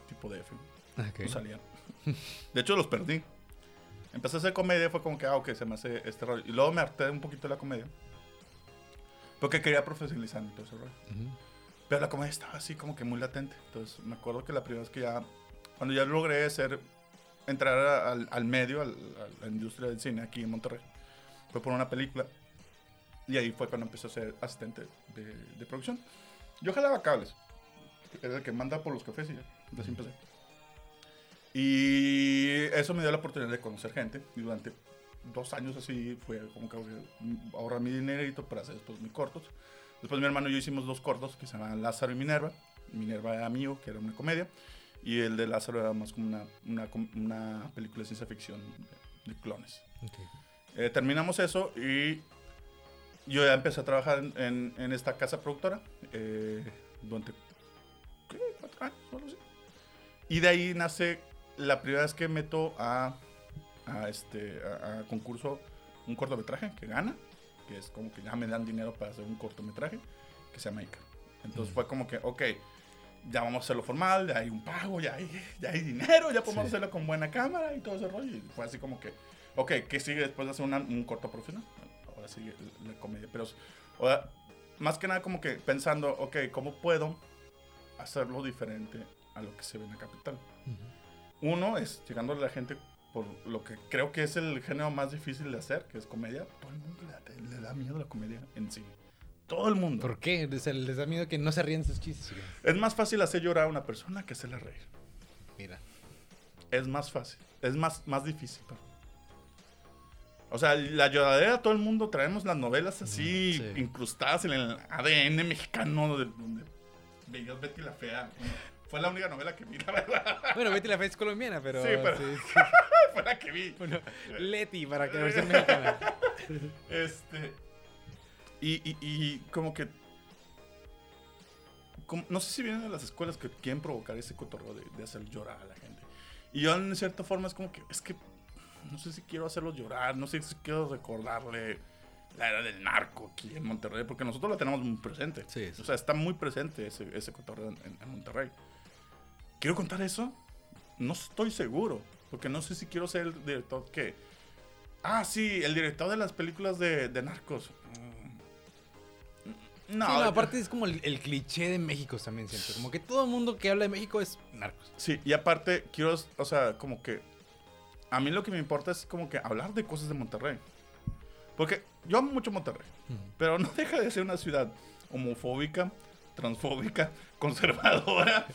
tipo de F. No salían. De hecho, los perdí. Empecé a hacer comedia, fue como que, ah, ok, se me hace este rollo. Y luego me harté un poquito de la comedia. Porque quería profesionalizarme todo ese rollo. Ujú. Pero la comedia estaba así como que muy latente. Entonces, me acuerdo que la primera vez que ya, cuando ya logré ser, entrar al, al medio, al- a la industria del cine aquí en Monterrey, fue por una película. Y ahí fue cuando empecé a ser asistente de, de producción. Yo jalaba cables. Era el que manda por los cafés y ya, así empecé. Y eso me dio la oportunidad de conocer gente. Y durante dos años así fue como que ahorrar mi dinerito para hacer después mis cortos. Después mi hermano y yo hicimos dos cortos que se llamaban Lázaro y Minerva. Minerva era mío, que era una comedia. Y el de Lázaro era más como una, una, una película de ciencia ficción de, de clones. Ok. Eh, terminamos eso y yo ya empecé a trabajar en, en- en esta casa productora eh, durante ¿qué? cuatro años así. Y de ahí nace la primera vez que meto a, a este, a, a concurso un cortometraje que gana, que es como que ya me dan dinero para hacer un cortometraje que se llama Ica. Entonces fue como que, ok, ya vamos a hacerlo formal, ya hay un pago, ya hay, ya hay dinero, ya podemos Sí. hacerlo con buena cámara y todo ese rollo. Y fue así como que, ok, ¿qué sigue después de hacer una- un corto profesional? Ahora sí, la, comedia. Pero, más que nada como que pensando, ok, ¿cómo puedo hacerlo diferente a lo que se ve en la capital? Uno es llegando a la gente por lo que creo que es el género más difícil de hacer, que es comedia. Todo el mundo le da, le da miedo la comedia en sí. Todo el mundo. ¿Por qué? Les da miedo que no se ríen sus chistes. güey. Es más fácil hacer llorar a una persona que hacerla reír. Mira. Es más fácil. Es más, más difícil. O sea, la lloradera, todo el mundo traemos las novelas así, Sí. incrustadas en el ADN mexicano, de- donde veías Betty la Fea. Bueno, fue la única novela que vi, la verdad. Bueno, Betty la Fe es colombiana, pero... Sí, pero- sí. fue la que vi. Bueno, Leti, para que la versión mexicana. Este. Y, y, y como que. como- no sé si vienen de las escuelas que quieren provocar ese cotorreo de, de hacer llorar a la gente. Y yo, en cierta forma, es como que. Es que. No sé si quiero hacerlos llorar. No sé si quiero recordarle la era del narco aquí en Monterrey. Porque nosotros la tenemos muy presente. Sí, sí. O sea, está muy presente ese, ese cotorreo en Monterrey. ¿Quiero contar eso? No estoy seguro. Porque no sé si quiero ser el director que. Ah, sí, el director de las películas de, de narcos. Mm. No, Sí, no, aparte es como el, el cliché de México también siento. Como que todo el mundo que habla de México es narcos. Sí, y aparte, quiero, o sea, como que. A mí lo que me importa es como que hablar de cosas de Monterrey. Porque yo amo mucho Monterrey. Pero no deja de ser una ciudad homofóbica, transfóbica, conservadora,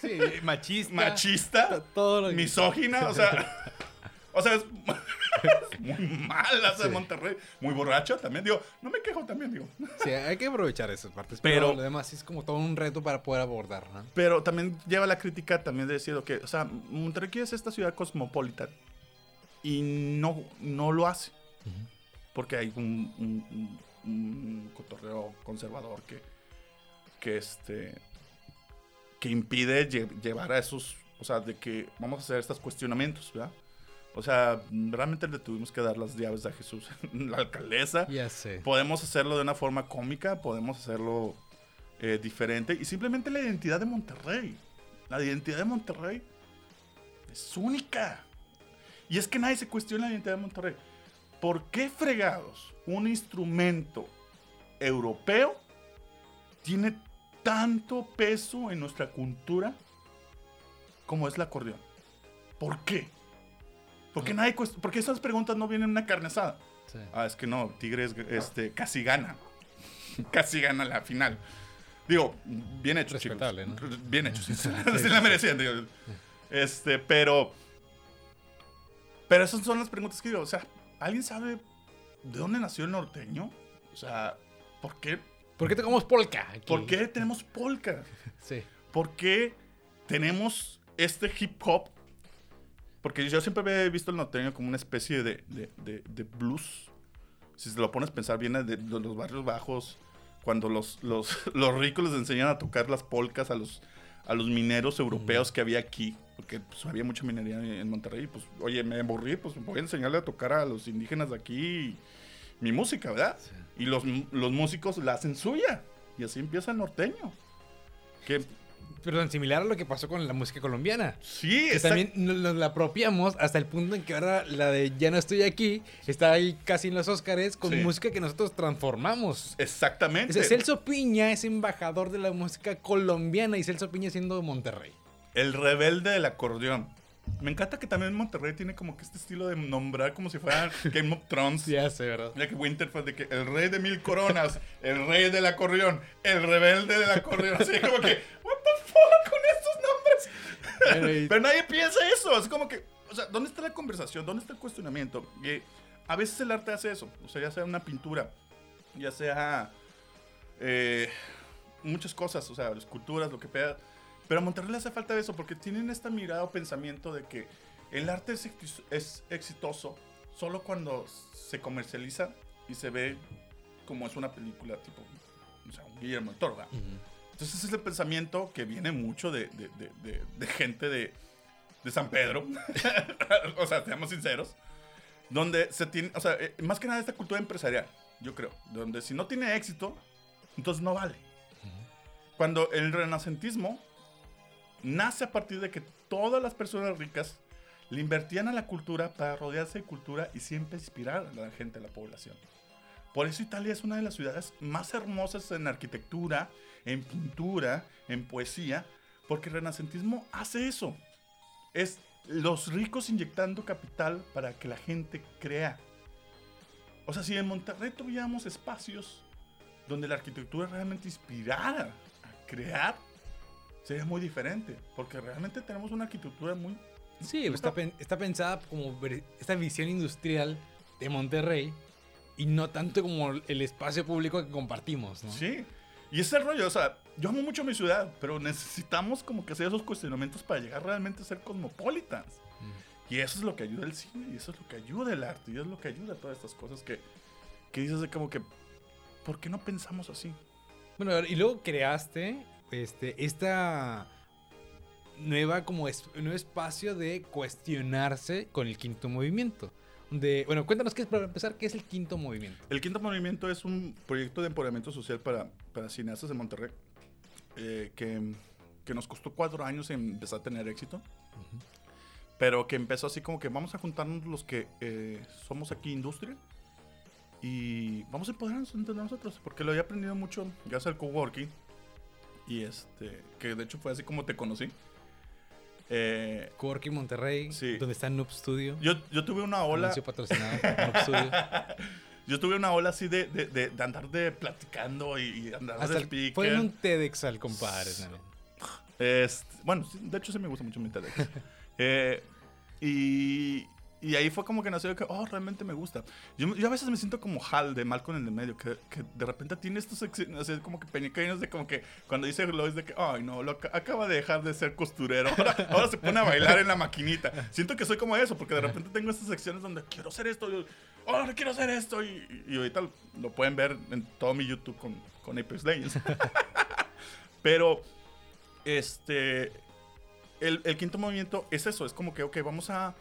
Sí, machista. machista, Todo lo misógina, o sea. O sea, es, es muy mala esa de Sí. Monterrey. Muy borracho también. Digo, no me quejo también, digo. Sí, hay que aprovechar esas partes. Pero, Pero- lo demás sí es como todo un reto para poder abordar, ¿no? Pero también lleva la crítica también de decir que, o sea, Monterrey es esta ciudad cosmopolita y no, no lo hace. Porque hay un, un- un- un cotorreo conservador que, que, este, que impide lle- llevar a esos, o sea, de que vamos a hacer estos cuestionamientos, ¿verdad? O sea, realmente le tuvimos que dar las llaves a Jesús, la alcaldesa. Ya sé. Podemos hacerlo de una forma cómica, podemos hacerlo eh, diferente. Y simplemente la identidad de Monterrey. La identidad de Monterrey es única. Y es que nadie se cuestiona la identidad de Monterrey. ¿Por qué fregados un instrumento europeo tiene tanto peso en nuestra cultura como es el acordeón? ¿Por qué? ¿Por qué, nadie cuest- ¿Por qué esas preguntas no vienen en una carne asada? Sí. Ah, es que no, Tigres este, casi gana. casi gana la final. Digo, bien hecho, chicos. Bien hecho, sí, sí, sí la merecían. digo. Este, pero. Pero esas son las preguntas que digo. O sea, ¿alguien sabe de dónde nació el norteño? O sea, ¿por qué, ¿Por qué tocamos polka? aquí? ¿por qué tenemos polka? Sí. ¿Por qué tenemos este hip hop? Porque yo siempre había visto el norteño como una especie de, de- de- de blues. Si te lo pones a pensar, viene de, los barrios bajos, cuando los, los, los ricos les enseñan a tocar las polcas a los, a los mineros europeos que había aquí. Porque pues, había mucha minería en Monterrey. Pues, oye, me aburrí, pues voy a enseñarle a tocar a los indígenas de aquí mi música, ¿verdad? Y los, los músicos la hacen suya. Y así empieza el norteño. Que Perdón, similar a lo que pasó con la música colombiana. Sí, Que también nos, nos la apropiamos hasta el punto en que ahora la de Ya no estoy aquí está ahí casi en los Óscares con Sí. música que nosotros transformamos. Exactamente. Sea, Celso Piña es embajador de la música colombiana y Celso Piña siendo de Monterrey. El rebelde del acordeón. Me encanta que también Monterrey tiene como que este estilo de nombrar como si fuera Game of Thrones. Ya sé, ¿verdad? Ya que Winterfell de que el rey de mil coronas, el rey del acordeón, el rebelde del acordeón. Así como que, what the fuck con estos nombres. Pero nadie piensa eso. Es como que, o sea, ¿dónde está la conversación? ¿Dónde está el cuestionamiento? Y a veces el arte hace eso. O sea, ya sea una pintura, ya sea eh, muchas cosas, o sea, esculturas, lo que pega. Pero a Monterrey le hace falta eso porque tienen esta mirada o pensamiento de que el arte es, es exitoso solo cuando se comercializa y se ve como es una película tipo, o sea, un Guillermo del Toro. Entonces es el pensamiento que viene mucho de, de- de- de- gente de, de San Pedro, o sea, seamos sinceros, donde se tiene, o sea, eh, más que nada esta cultura empresarial, yo creo, donde si no tiene éxito, entonces no vale. Cuando el renacentismo nace a partir de que todas las personas ricas le invertían a la cultura para rodearse de cultura y siempre inspirar a la gente, a la población. Por eso Italia es una de las ciudades más hermosas en arquitectura, en pintura, en poesía, porque el renacentismo hace eso. Es los ricos inyectando capital para que la gente crea. O sea, si en Monterrey tuviéramos espacios donde la arquitectura realmente inspirara a crear, sería muy diferente. Porque realmente tenemos una arquitectura muy... Sí, está, está pensada como esta visión industrial de Monterrey y no tanto como el espacio público que compartimos, ¿no? Sí. Y ese rollo, o sea, yo amo mucho mi ciudad, pero necesitamos como que hacer esos cuestionamientos para llegar realmente a ser cosmopolitans. Mm. Y eso es lo que ayuda el cine, y eso es lo que ayuda el arte, y es lo que ayuda a todas estas cosas que, que dices de como que, ¿por qué no pensamos así? Bueno, y luego creaste este, esta nueva como es, nuevo espacio de cuestionarse con el quinto movimiento bueno, cuéntanos qué es, para empezar, qué es el quinto movimiento. El quinto movimiento es un proyecto de empoderamiento social para, para cineastas de Monterrey eh, que, que, nos costó cuatro años empezar a tener éxito. Pero que empezó así como que vamos a juntarnos los que eh, somos aquí industria y vamos a empoderarnos entre nosotros. Porque lo había aprendido mucho gracias al coworking. Y este, que de hecho fue así como te conocí. Eh, Coworking Monterrey, donde está Noob Studio. Yo, yo tuve una ola. patrocinado Noob Studio. yo tuve una ola así de, de, de, andar de platicando y, andar Hasta de speaker. Fue en un TEDx al compadre. bueno, de hecho sí me gusta mucho mi TEDx. eh, y, y ahí fue como que nació que, oh, realmente me gusta. Yo, yo a veces me siento como Hal de Malcolm en el medio, que, que de repente tiene estos así como que pequeños de como que cuando dice Lois de que, ay, no, lo, acaba de dejar de ser costurero. Ahora, se pone a bailar en la maquinita. Siento que soy como eso, porque de repente tengo estas secciones donde quiero hacer esto, yo, ahora quiero hacer esto. Y, y, ahorita lo pueden ver en todo mi YouTube con, con Apex Legends. Pero, este, el, el quinto movimiento es eso, es como que, ok, vamos a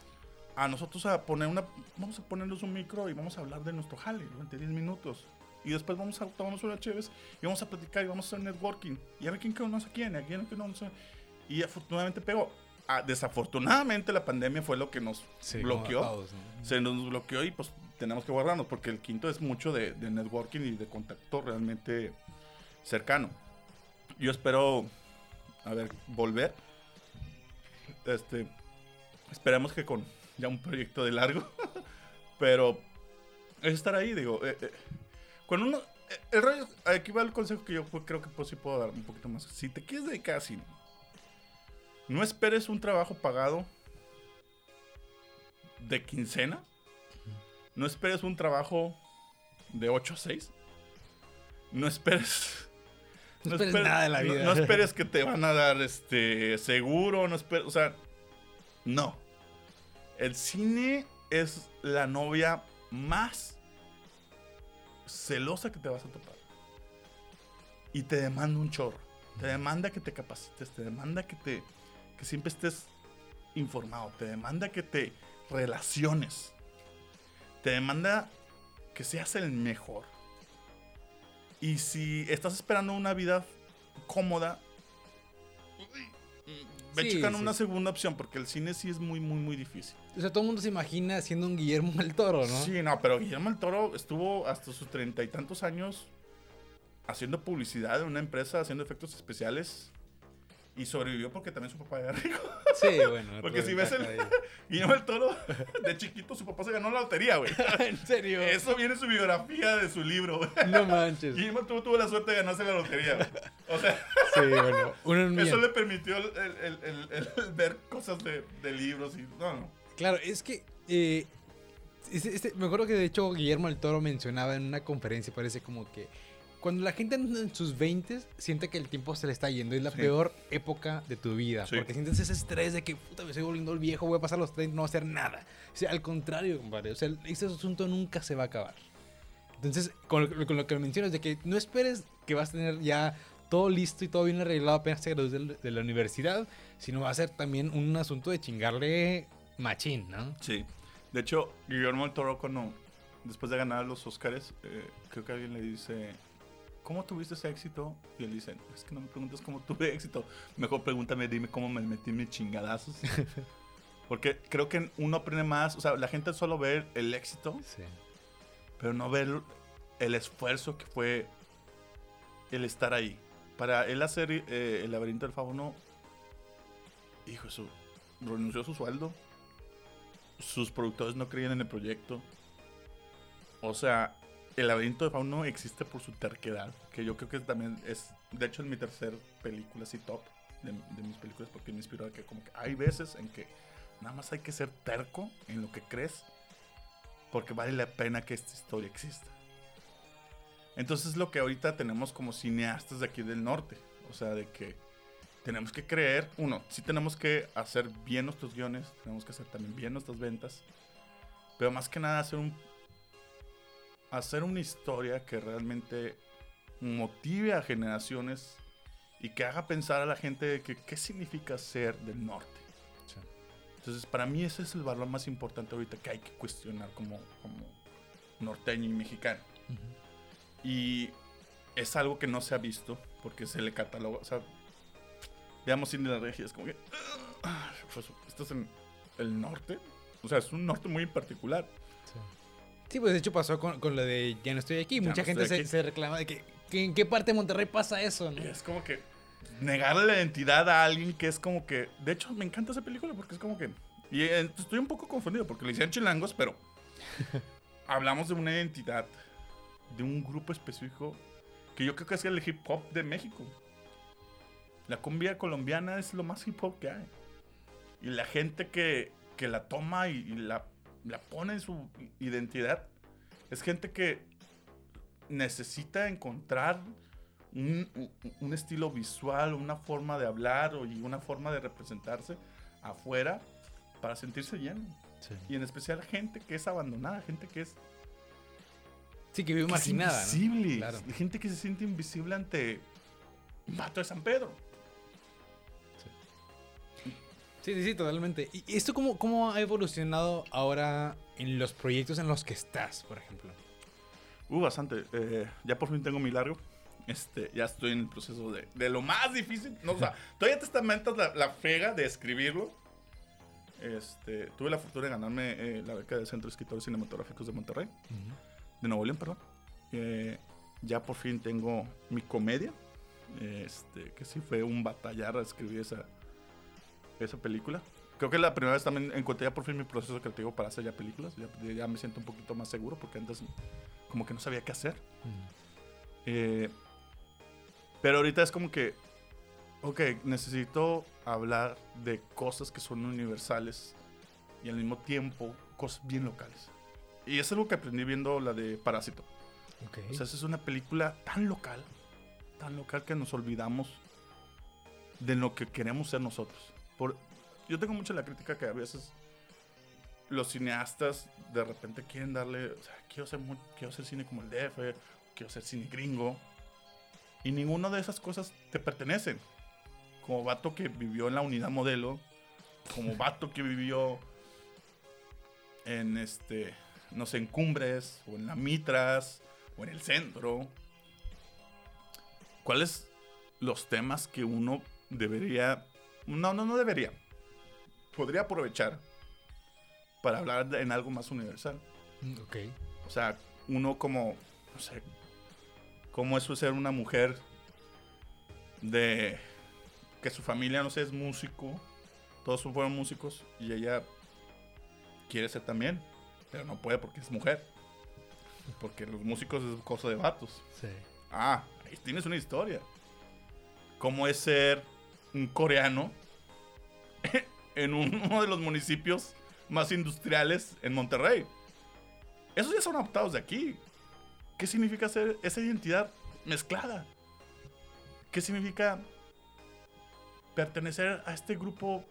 a nosotros a poner una, vamos a ponernos un micro y vamos a hablar de nuestro jale durante 10 minutos. Y después vamos a tomarnos una chévere y vamos a platicar y vamos a hacer networking. Y a ver quién conoce a quién, a quién conoce. Y afortunadamente pegó. Ah, desafortunadamente la pandemia fue lo que nos bloqueó. Se nos bloqueó y pues tenemos que guardarnos porque el quinto es mucho de, de networking y de contacto realmente cercano. Yo espero, a ver, volver. Este, esperemos que con ya un proyecto de largo. Pero es estar ahí, digo. Eh, eh, cuando uno. Eh, el rollo, aquí va el consejo que yo creo que pues, sí puedo dar un poquito más. Si te quieres dedicar así, no esperes un trabajo pagado de quincena. No esperes un trabajo de 8 a 6. No esperes. No, esperes, nada de la vida. No, esperes que te van a dar este seguro. No esperes. O sea, no. El cine es la novia más celosa que te vas a topar. Y te demanda un chorro. Te demanda que te capacites, te demanda que te que siempre estés informado, te demanda que te relaciones. Te demanda que seas el mejor. Y si estás esperando una vida cómoda, ve sí, una segunda opción, porque el cine sí es muy, muy, muy difícil. O sea, todo el mundo se imagina siendo un Guillermo del Toro, ¿no? Sí, no, pero Guillermo del Toro estuvo hasta sus treinta y tantos años haciendo publicidad en una empresa, haciendo efectos especiales. Y sobrevivió porque también su papá era rico. Sí, bueno. porque si ves el Guillermo del Toro, de chiquito su papá se ganó la lotería, güey. ¿En serio? Eso viene en su biografía de su libro, güey. No manches. Guillermo tuvo, tuvo la suerte de ganarse la lotería, güey. O sea, sí, bueno. Uno eso le permitió el, el, el, ver cosas de, de libros y... No, no. Claro, es que eh, este, me acuerdo que de hecho Guillermo del Toro mencionaba en una conferencia, parece como que cuando la gente en sus 20 siente que el tiempo se le está yendo, es la peor época de tu vida. Porque sientes ese estrés de que, puta, me estoy volviendo el viejo, voy a pasar los 30 no hacer nada. O sea, al contrario, compadre. O sea, ese asunto nunca se va a acabar. Entonces, con, lo que mencionas de que no esperes que vas a tener ya todo listo y todo bien arreglado apenas te gradúes de la universidad, sino va a ser también un asunto de chingarle machín, ¿no? Sí. De hecho, Guillermo del Toro, cuando después de ganar los Oscars, eh, creo que alguien le dice, ¿cómo tuviste ese éxito? Y él dice, es que no me preguntes cómo tuve éxito, mejor pregúntame, dime cómo me metí mis chingadazos. Porque creo que uno aprende más, o sea, la gente solo ve el éxito, sí. pero no ve el esfuerzo que fue el estar ahí. Para él hacer eh, el laberinto del fauno, hijo, eso, renunció a su sueldo. Sus productores no creían en el proyecto. O sea, el laberinto del fauno existe por su terquedad, que yo creo que también es, de hecho, es mi tercer película así top de, de mis películas, porque me inspiró a que como que hay veces en que nada más hay que ser terco en lo que crees, porque vale la pena que esta historia exista. Entonces lo que ahorita tenemos como cineastas de aquí del norte, o sea, de que tenemos que creer, uno, sí tenemos que hacer bien nuestros guiones, tenemos que hacer también bien nuestras ventas, pero más que nada hacer un hacer una historia que realmente motive a generaciones y que haga pensar a la gente de que qué significa ser del norte. Sí. Entonces, para mí ese es el valor más importante ahorita que hay que cuestionar como, como norteño y mexicano. Y es algo que no se ha visto porque se le cataloga, o sea, veamos cine de la regia, es como que, ah, pues, esto es en el norte, o sea, es un norte muy particular. Sí, pues de hecho pasó con, con lo de Ya no estoy aquí. Ya Mucha no gente se, aquí. se reclama de que, que en qué parte de Monterrey pasa eso, ¿no? Y es como que negarle la identidad a alguien que es como que, de hecho, me encanta esa película porque es como que, y eh, estoy un poco confundido porque le decían chilangos, pero hablamos de una identidad, de un grupo específico que yo creo que es el hip hop de México. La cumbia colombiana es lo más hip hop que hay. Y la gente que, que la toma y, y la, la pone en su identidad es gente que necesita encontrar un, un- estilo visual, una forma de hablar o- y una forma de representarse afuera para sentirse bien. Sí. Y en especial gente que es abandonada, gente que es Sí, que vive marginada, ¿no? invisible. Claro. Gente que se siente invisible ante un vato de San Pedro. Sí, sí, sí, totalmente. ¿Y esto cómo, cómo ha evolucionado ahora en los proyectos en los que estás, por ejemplo? Uh, bastante. Eh, ya por fin tengo mi largo. Este, ya estoy en el proceso de, de lo más difícil. No, o sea, todavía te estamentas la, la frega de escribirlo. Este, tuve la fortuna de ganarme eh, la beca del Centro de Escritores Cinematográficos de Monterrey. De Nuevo León, perdón. Eh, ya por fin tengo mi comedia. Este, que sí fue un batallar a escribir esa, esa película. Creo que la primera vez también encontré ya por fin mi proceso creativo para hacer ya películas. Ya, ya me siento un poquito más seguro porque antes como que no sabía qué hacer. Eh, pero ahorita es como que, ok, necesito hablar de cosas que son universales y al mismo tiempo cosas bien locales. Y es algo que aprendí viendo la de Parásito. Ok. O sea, esa es una película tan local, tan local que nos olvidamos de lo que queremos ser nosotros. Por, yo tengo mucha la crítica que a veces los cineastas de repente quieren darle, o sea, quiero hacer, quiero hacer cine como el DF, quiero hacer cine gringo. Y ninguna de esas cosas te pertenecen. Como vato que vivió en la unidad modelo, como vato que vivió en este, no sé, en Cumbres, o en la Mitras, o en el centro. ¿Cuáles los temas que uno debería, no, no, no debería, podría aprovechar para hablar de- en algo más universal? Ok. O sea, uno como, no sé, cómo eso es ser una mujer de que su familia, no sé, es músico, todos fueron músicos y ella quiere ser también, pero no puede porque es mujer. Porque los músicos es cosa de vatos. Sí. Ah, ahí tienes una historia. ¿Cómo es ser un coreano en uno de los municipios más industriales en Monterrey? Esos ya son adoptados de aquí. ¿Qué significa ser esa identidad mezclada? ¿Qué significa pertenecer a este grupo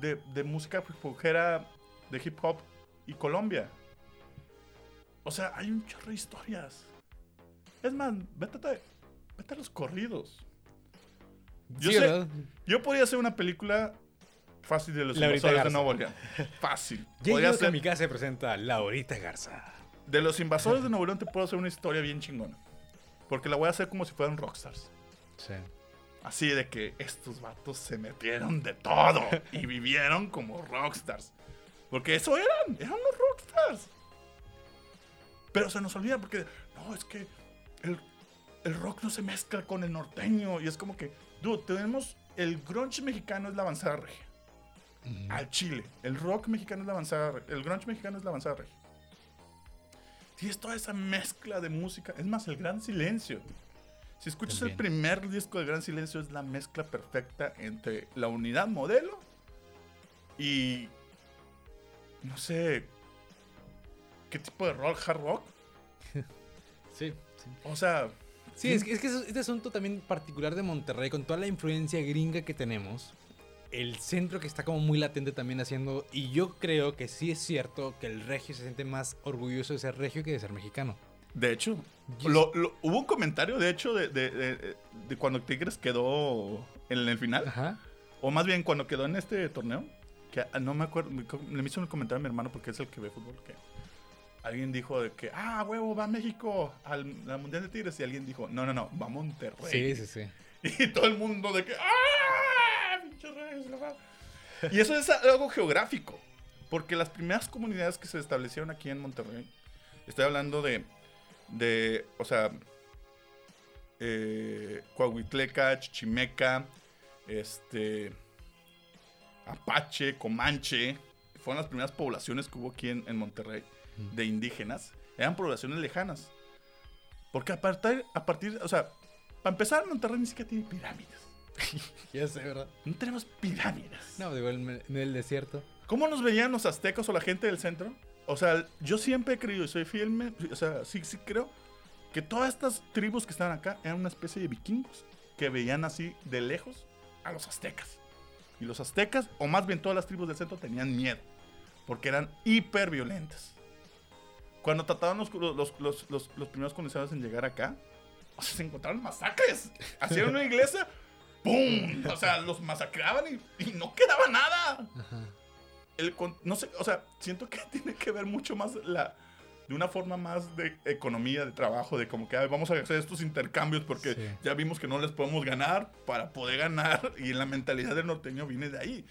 de, música popera, de hip hop y Colombia? O sea, hay un chorro de historias. Es más, vete, vete a los corridos. Yo, Sí, sé- yo podría hacer una película fácil de los invasores de. Nuevo León. Fácil. Podría ser- mi casa se presenta Laurita Garza. de los invasores de Nuevo León te puedo hacer una historia bien chingona. Porque la voy a hacer como si fueran rockstars. Sí. Así de que estos vatos se metieron de todo y vivieron como rockstars. Porque eso eran, eran los rockstars. Pero se nos olvida porque, no, es que el, el rock no se mezcla con el norteño. Y es como que, dude, tenemos el grunge mexicano es la avanzada regia. Al chile. El rock mexicano es la avanzada regia. El grunge mexicano es la avanzada regia. Tienes toda esa mezcla de música. Es más, el gran silencio. Si escuchas el primer disco de Gran Silencio, es la mezcla perfecta entre la unidad modelo y. No sé. ¿Qué tipo de rock? ¿Hard rock? Sí, sí. O sea. Sí, es que, es que este asunto también particular de Monterrey, con toda la influencia gringa que tenemos, el centro que está como muy latente también haciendo, y yo creo que sí es cierto que el regio se siente más orgulloso de ser regio que de ser mexicano. De hecho, Yes. lo- lo- hubo un comentario, de hecho, de, de- de- de cuando Tigres quedó en el final, Ajá. o más bien cuando quedó en este torneo, que ah, no me acuerdo, me le hizo un comentario a mi hermano porque es el que ve fútbol, que alguien dijo de que, ah, huevo, va México al, al Mundial de Tigres, y alguien dijo, no, no, no, va Monterrey. Sí, sí, sí. Y todo el mundo de que, ¡ah! pinche Reyes, la va". Y eso es algo geográfico. Porque las primeras comunidades que se establecieron aquí en Monterrey, estoy hablando de, de o sea, eh, Coahuitleca, Chichimeca, este, Apache, Comanche, fueron las primeras poblaciones que hubo aquí en, en Monterrey de indígenas. Eran poblaciones lejanas. Porque a partir, a partir, o sea, para empezar, Monterrey ni siquiera tiene pirámides. Ya sé, ¿verdad? No tenemos pirámides. No, digo, en en el desierto. ¿Cómo nos veían los aztecas o la gente del centro? O sea, yo siempre he creído y soy fiel, o sea, sí, sí creo que todas estas tribus que estaban acá eran una especie de vikingos que veían así de lejos a los aztecas. Y los aztecas, o más bien todas las tribus del centro, tenían miedo porque eran hiper violentas. Cuando trataban los, los, los, los- primeros colonizadores en llegar acá, o sea, se encontraron masacres. Hacían una iglesia, ¡pum! O sea, los masacraban y, y no quedaba nada Ajá. el no sé, o sea, siento que tiene que ver mucho más la de una forma más de economía, de trabajo, de como que "Ay, vamos a hacer estos intercambios porque Sí. ya vimos que no les podemos ganar para poder ganar y la mentalidad del norteño viene de ahí.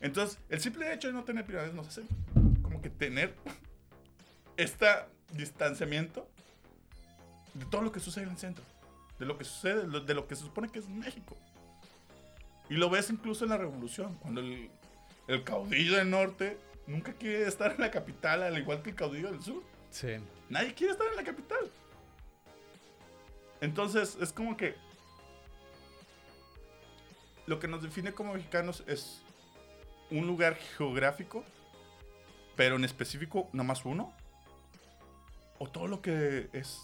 Entonces, el simple hecho de no tener pirámides nos hace como que tener este distanciamiento de todo lo que sucede en el centro, de lo que sucede, de lo- que se supone que es México. Y lo ves incluso en la revolución, cuando el, el caudillo del norte nunca quiere estar en la capital, al igual que el caudillo del sur. Sí. Nadie quiere estar en la capital. Entonces, es como que lo que nos define como mexicanos es un lugar geográfico, pero en específico nada más uno, o todo lo que es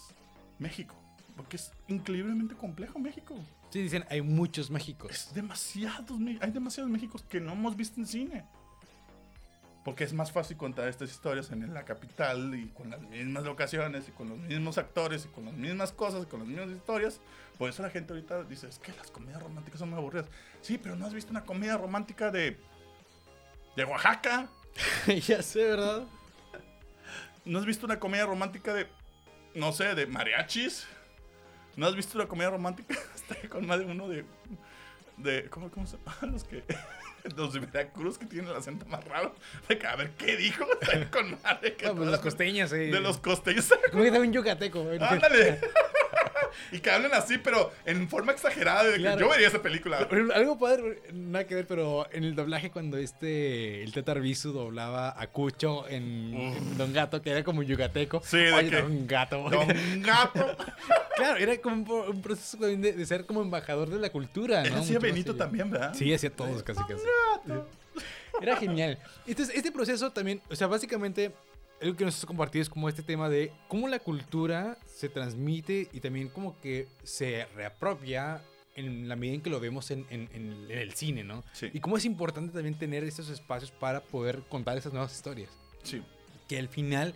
México, porque es increíblemente complejo México. Sí, dicen, hay muchos Méxicos. Es demasiados, hay demasiados Méxicos que no hemos visto en cine. Porque es más fácil contar estas historias en la capital y con las mismas locaciones y con los mismos actores y con las mismas cosas y con las mismas historias. Por eso la gente ahorita dice, es que las comedias románticas son muy aburridas. Sí, pero no has visto una comedia romántica de... de Oaxaca. ya sé, ¿verdad? ¿No has visto una comedia romántica de... no sé, de mariachis? ¿No has visto una comedia romántica hasta con más de uno de... de ¿Cómo, cómo se llaman los que... Los de Veracruz que tienen el acento más raro. De a ver, ¿qué dijo? Está con madre que No, pues los las- costeños, sí. De los costeños. Como que también yucateco. ¡Ándale! Y que hablen así, pero en forma exagerada. De que Claro. yo vería esa película. Algo padre, nada que ver, pero en el doblaje cuando este, el Teta Arbizu doblaba a Cucho en, en Don Gato, que era como yucateco. Sí, de que- Don Gato. Don Gato. Claro, era como un, pro- un proceso también de, de ser como embajador de la cultura, ¿no? hacía Benito también, ¿verdad? Sí, hacía todos casi casi. Era genial. Entonces, este proceso también, o sea, básicamente, algo que nos has compartido es como este tema de cómo la cultura se transmite y también como que se reapropia en la medida en que lo vemos en, en- en- en el cine, ¿no? Sí. Y cómo es importante también tener estos espacios para poder contar esas nuevas historias. Sí. Que al final,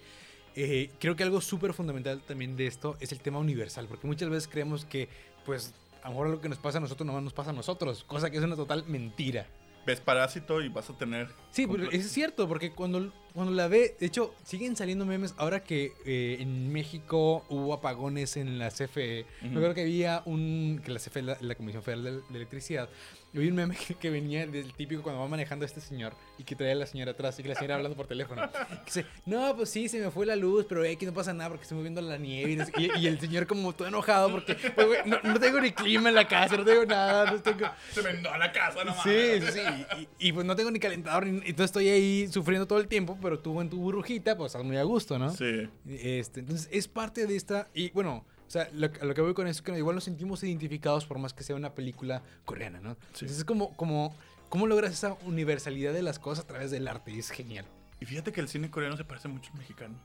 eh, creo que algo súper fundamental también de esto es el tema universal, porque muchas veces creemos que, pues, a lo mejor lo que nos pasa a nosotros no nos pasa a nosotros, cosa que es una total mentira. Ves Parásito y vas a tener... Sí, pero es cierto, porque cuando cuando la ve, de hecho, siguen saliendo memes ahora que eh, en México hubo apagones en la CFE. Me Ujú. acuerdo que había un. que la CFE, la, la Comisión Federal de, de Electricidad, y había un meme que, que venía del típico cuando va manejando este señor y que traía a la señora atrás y que la señora hablando por teléfono. Que dice, no, pues sí, se me fue la luz, pero aquí no pasa nada porque estoy moviendo la nieve. Y, no sé qué". y, y el señor, como todo enojado, porque pues, güey, no, no tengo ni clima en la casa, no tengo nada, no tengo. Se vendó a la casa, no Sí, sí, sí. Y, y, pues no tengo ni calentador, ni- entonces estoy ahí sufriendo todo el tiempo, pero tú en tu burbujita, pues estás muy a gusto, ¿no? Sí. Este, entonces es parte de esta. Y bueno, o sea, lo, lo que voy con eso es que igual nos sentimos identificados por más que sea una película coreana, ¿no? Sí. Entonces es como, como, ¿cómo logras esa universalidad de las cosas a través del arte? Y es genial. Y fíjate que el cine coreano se parece mucho al mexicano.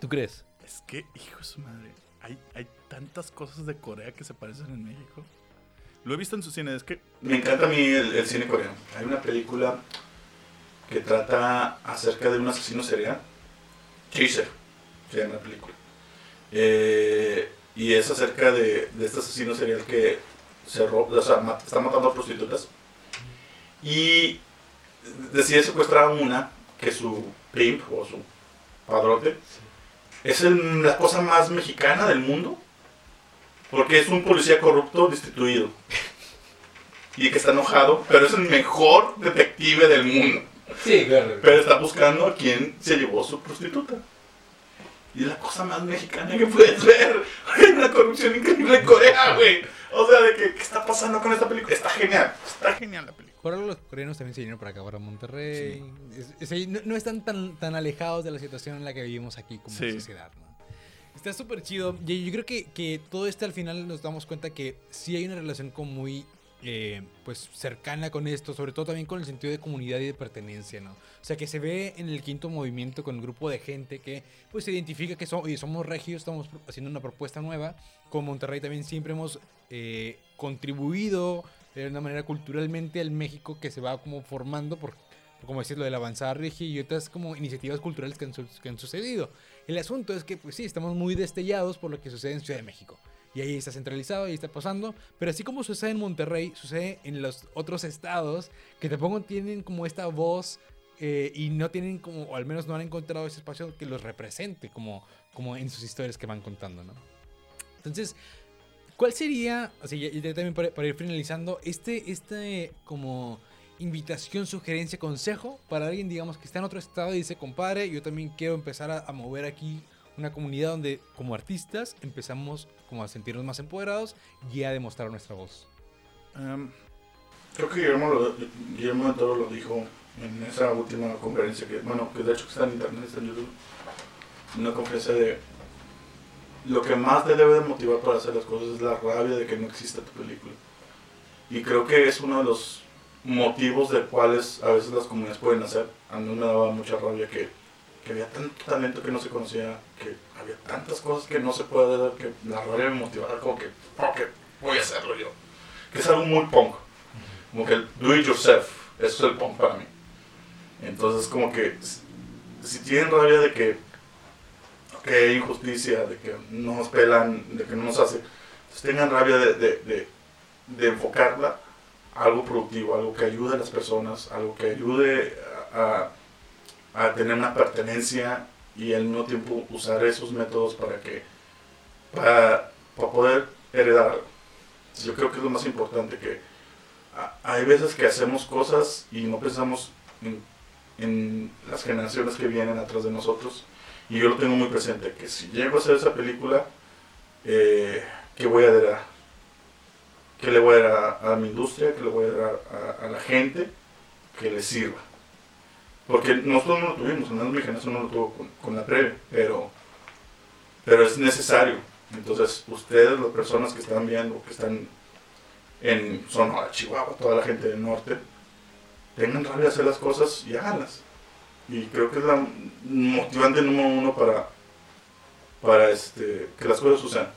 ¿Tú crees? Es que, hijo de su madre, hay, hay tantas cosas de Corea que se parecen en México. Lo he visto en su cine, es que... Me encanta a mí el, el cine coreano. Hay una película que trata acerca de un asesino serial. Chaser, se llama la película. Eh, y es acerca de, de este asesino serial que se o sea, está matando a prostitutas. Y decide secuestrar a una que su pimp o su padrote es el- la cosa más mexicana del mundo. Porque es un policía corrupto destituido. Y que está enojado, pero es el mejor detective del mundo. Sí, claro. Pero está buscando a quien se llevó su prostituta. Y es la cosa más mexicana que puedes ver. Hay una corrupción increíble en Corea, güey. O sea, de que, ¿qué está pasando con esta película? Está genial. Está genial la película. Por algo los coreanos también se vinieron para acá, para Monterrey. Es- es ahí, no, no están tan, tan alejados de la situación en la que vivimos aquí como Sí. sociedad, ¿no? Está súper chido. Y yo creo que, que todo esto al final nos damos cuenta que sí hay una relación como muy eh, pues cercana con esto, sobre todo también con el sentido de comunidad y de pertenencia, ¿no? O sea, que se ve en el quinto movimiento con el grupo de gente que pues se identifica que so- somos regios, estamos haciendo una propuesta nueva. Con Monterrey también siempre hemos eh, contribuido de una manera culturalmente al México que se va como formando por, como decís, lo de la avanzada regia y otras como iniciativas culturales que han, que han sucedido. El asunto es que, pues sí, estamos muy destellados por lo que sucede en Ciudad de México. Y ahí está centralizado, ahí está pasando. Pero así como sucede en Monterrey, sucede en los otros estados que tampoco tienen como esta voz eh, y no tienen como, o al menos no han encontrado ese espacio que los represente como, como en sus historias que van contando, ¿no? Entonces, ¿cuál sería, o sea, ya- ya también para, para ir finalizando, este, este como invitación, sugerencia, consejo para alguien, digamos, que está en otro estado y dice, compadre, yo también quiero empezar a mover aquí una comunidad donde como artistas empezamos como a sentirnos más empoderados y a demostrar nuestra voz. Em, creo que Guillermo, lo- Guillermo del Toro lo dijo en esa última conferencia, que bueno, que de hecho está en internet, está en YouTube, una conferencia de lo que más te debe de motivar para hacer las cosas es la rabia de que no exista tu película. Y creo que es uno de los motivos de cuales a veces las comunidades pueden hacer. A mí me daba mucha rabia que, que había tanto talento que no se conocía, que había tantas cosas que no se puede dar, que la rabia me motivaba como que, "Fuck it, voy a hacerlo yo. Que es algo muy punk. Como que el do it yourself, eso es el punk para mí. Entonces como que si- si tienen rabia de que, que hay injusticia, de que no nos pelan, de que no nos hace, pues tengan rabia de, de, de, de enfocarla a algo productivo, algo que ayude a las personas, algo que ayude a, a, a tener una pertenencia y al mismo tiempo usar esos métodos para que para, para poder heredar. Yo creo que es lo más importante que hay veces que hacemos cosas y no pensamos en, en las generaciones que vienen atrás de nosotros y yo lo tengo muy presente que si llego a hacer esa película eh, ¿qué voy a heredar? ¿qué le voy a dar a, mi industria? ¿qué le voy a dar a, a la gente? que le sirva porque nosotros no lo tuvimos, mi generación no lo tuvo con, con la previa, pero, pero es necesario. Entonces, ustedes, las personas que están viendo, que están en Sonora, Chihuahua, toda la gente del norte, tengan rabia de hacer las cosas y háganlas. Y creo que es la motivante número uno para, para este, que las cosas sucedan.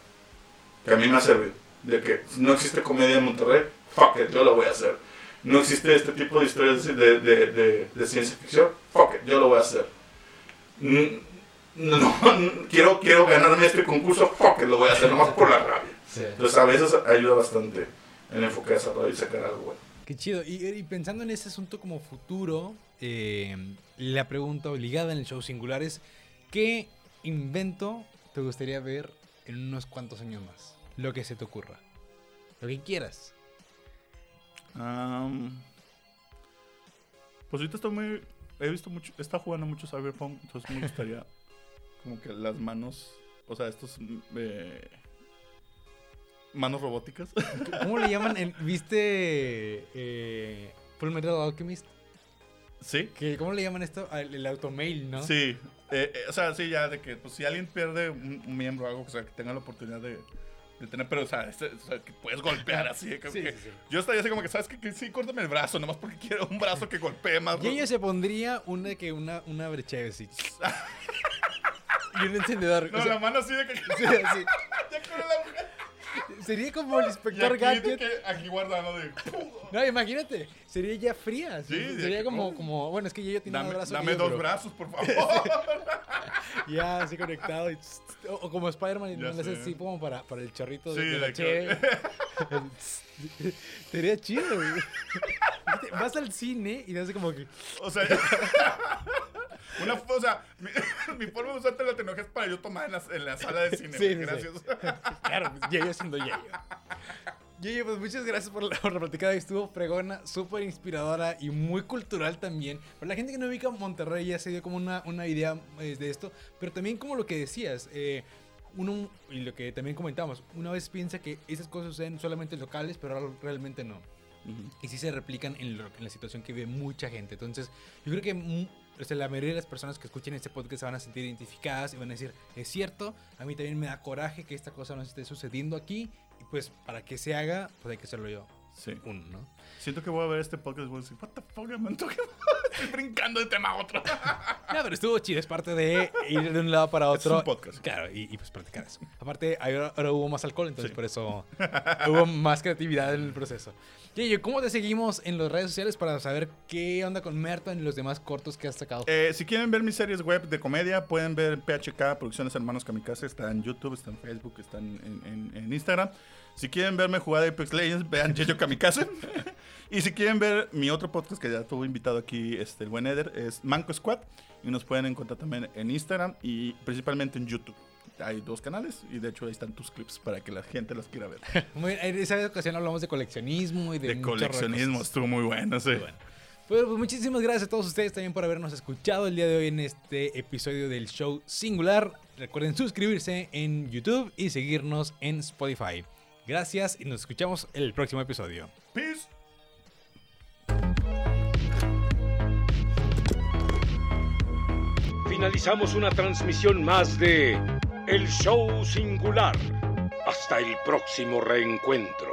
Que a mí me ha servido. De que no existe comedia en Monterrey, fuck it, yo lo voy a hacer. No existe este tipo de historias de, de, de, de ciencia ficción, fuck it, yo lo voy a hacer. No, no, quiero, quiero ganarme este concurso, fuck it, lo voy a hacer nomás por la rabia. Entonces a veces ayuda bastante en enfocar esa rabia y sacar algo bueno. Qué chido. Y, y pensando en ese asunto como futuro, eh, la pregunta obligada en el show singular es, ¿qué invento te gustaría ver en unos cuantos años más? Lo que se te ocurra. Lo que quieras. Am, pues ahorita estoy muy. He visto mucho. Estado jugando mucho Cyberpunk. Entonces me gustaría. como que las manos. O sea, estos. eh, manos robóticas. ¿Cómo le llaman? ¿Viste eh, Full Metal Alchemist? sí. ¿Qué- ¿Cómo le llaman esto? El, el automail, ¿no? Sí. Eh, eh, o sea, sí, ya de que. Pues si alguien pierde un, un miembro o algo. O sea, que tenga la oportunidad de. De tener. Pero, o sea, este- o sea, que puedes golpear así. como Sí, que- sí, sí. Yo estaría así como que, ¿sabes qué? Que sí, córtame el brazo. Nomás porque quiero un brazo que golpee más. Y ella se pondría una de que una, una brecha así. y un encendedor. No, o sea, la mano así de que. sí, así. ya con la mujer. Sería como el Y inspector aquí, Gadget. que, aquí guardando de. No, imagínate, sería ya fría. Sí, sería como, como, bueno, es que yo tiene más brazos. dame yo, dos pero brazos, por favor. Ya así conectado. y o, o como Spider-Man, y no le haces sé. así como para, para el chorrito de, Sí, de la de cheve. Sería chido, güey. Vas al cine y te hace como que. o sea, una, o sea, mi, mi forma de usar la tecnología es para yo tomar en la, en la sala de cine. Sí, güey, sí, gracias. Claro, pues, Yayo siendo Yayo. Yayo, pues muchas gracias por la, por la platicada. Estuvo fregona, súper inspiradora y muy cultural también. Para la gente que no ubica Monterrey ya se dio como una, una idea eh, de esto. Pero también como lo que decías, eh, uno, y lo que también comentamos, una vez piensa que esas cosas suceden solamente en locales, pero realmente no. Y sí se replican en, lo- en la situación que vive mucha gente. Entonces, yo creo que mu- o sea, la mayoría de las personas que escuchen este podcast se van a sentir identificadas y van a decir, es cierto, a mí también me da coraje que esta cosa no esté sucediendo aquí. Y pues, para que se haga, pues hay que hacerlo yo. Sí. Uno, ¿no? Siento que voy a ver este podcast y voy a decir, what the fuck, me antoja. Estoy brincando de tema a otro. No, pero estuvo chido, es parte de ir de un lado para Es otro. un podcast. Claro, y, y, pues practicar eso. Aparte, ahora, ahora hubo más alcohol, entonces Sí. por eso hubo más creatividad en el proceso. Yayo, ¿cómo te seguimos en las redes sociales para saber qué onda con Merton y los demás cortos que has sacado? Eh, si quieren ver mis series web de comedia, pueden ver PHK, Producciones Hermanos Kamikaze. Está en YouTube, está en Facebook, está en, en- en- en Instagram. Si quieren verme jugar Apex Legends, vean Yeyo Kamikaze. y si quieren ver mi otro podcast que ya tuvo invitado aquí, este, el buen Eder, es Manco Squad. Y nos pueden encontrar también en Instagram y principalmente en YouTube. Hay dos canales y de hecho ahí están tus clips para que la gente los quiera ver. Muy bien, en esa ocasión hablamos de coleccionismo y de, De coleccionismo, estuvo muy bueno, sí. Bueno. Pues, pues, muchísimas gracias a todos ustedes también por habernos escuchado el día de hoy en este episodio del show singular. Recuerden suscribirse en YouTube y seguirnos en Spotify. Gracias y nos escuchamos en el próximo episodio. Peace. Finalizamos una transmisión más de El Show Singular. Hasta el próximo reencuentro.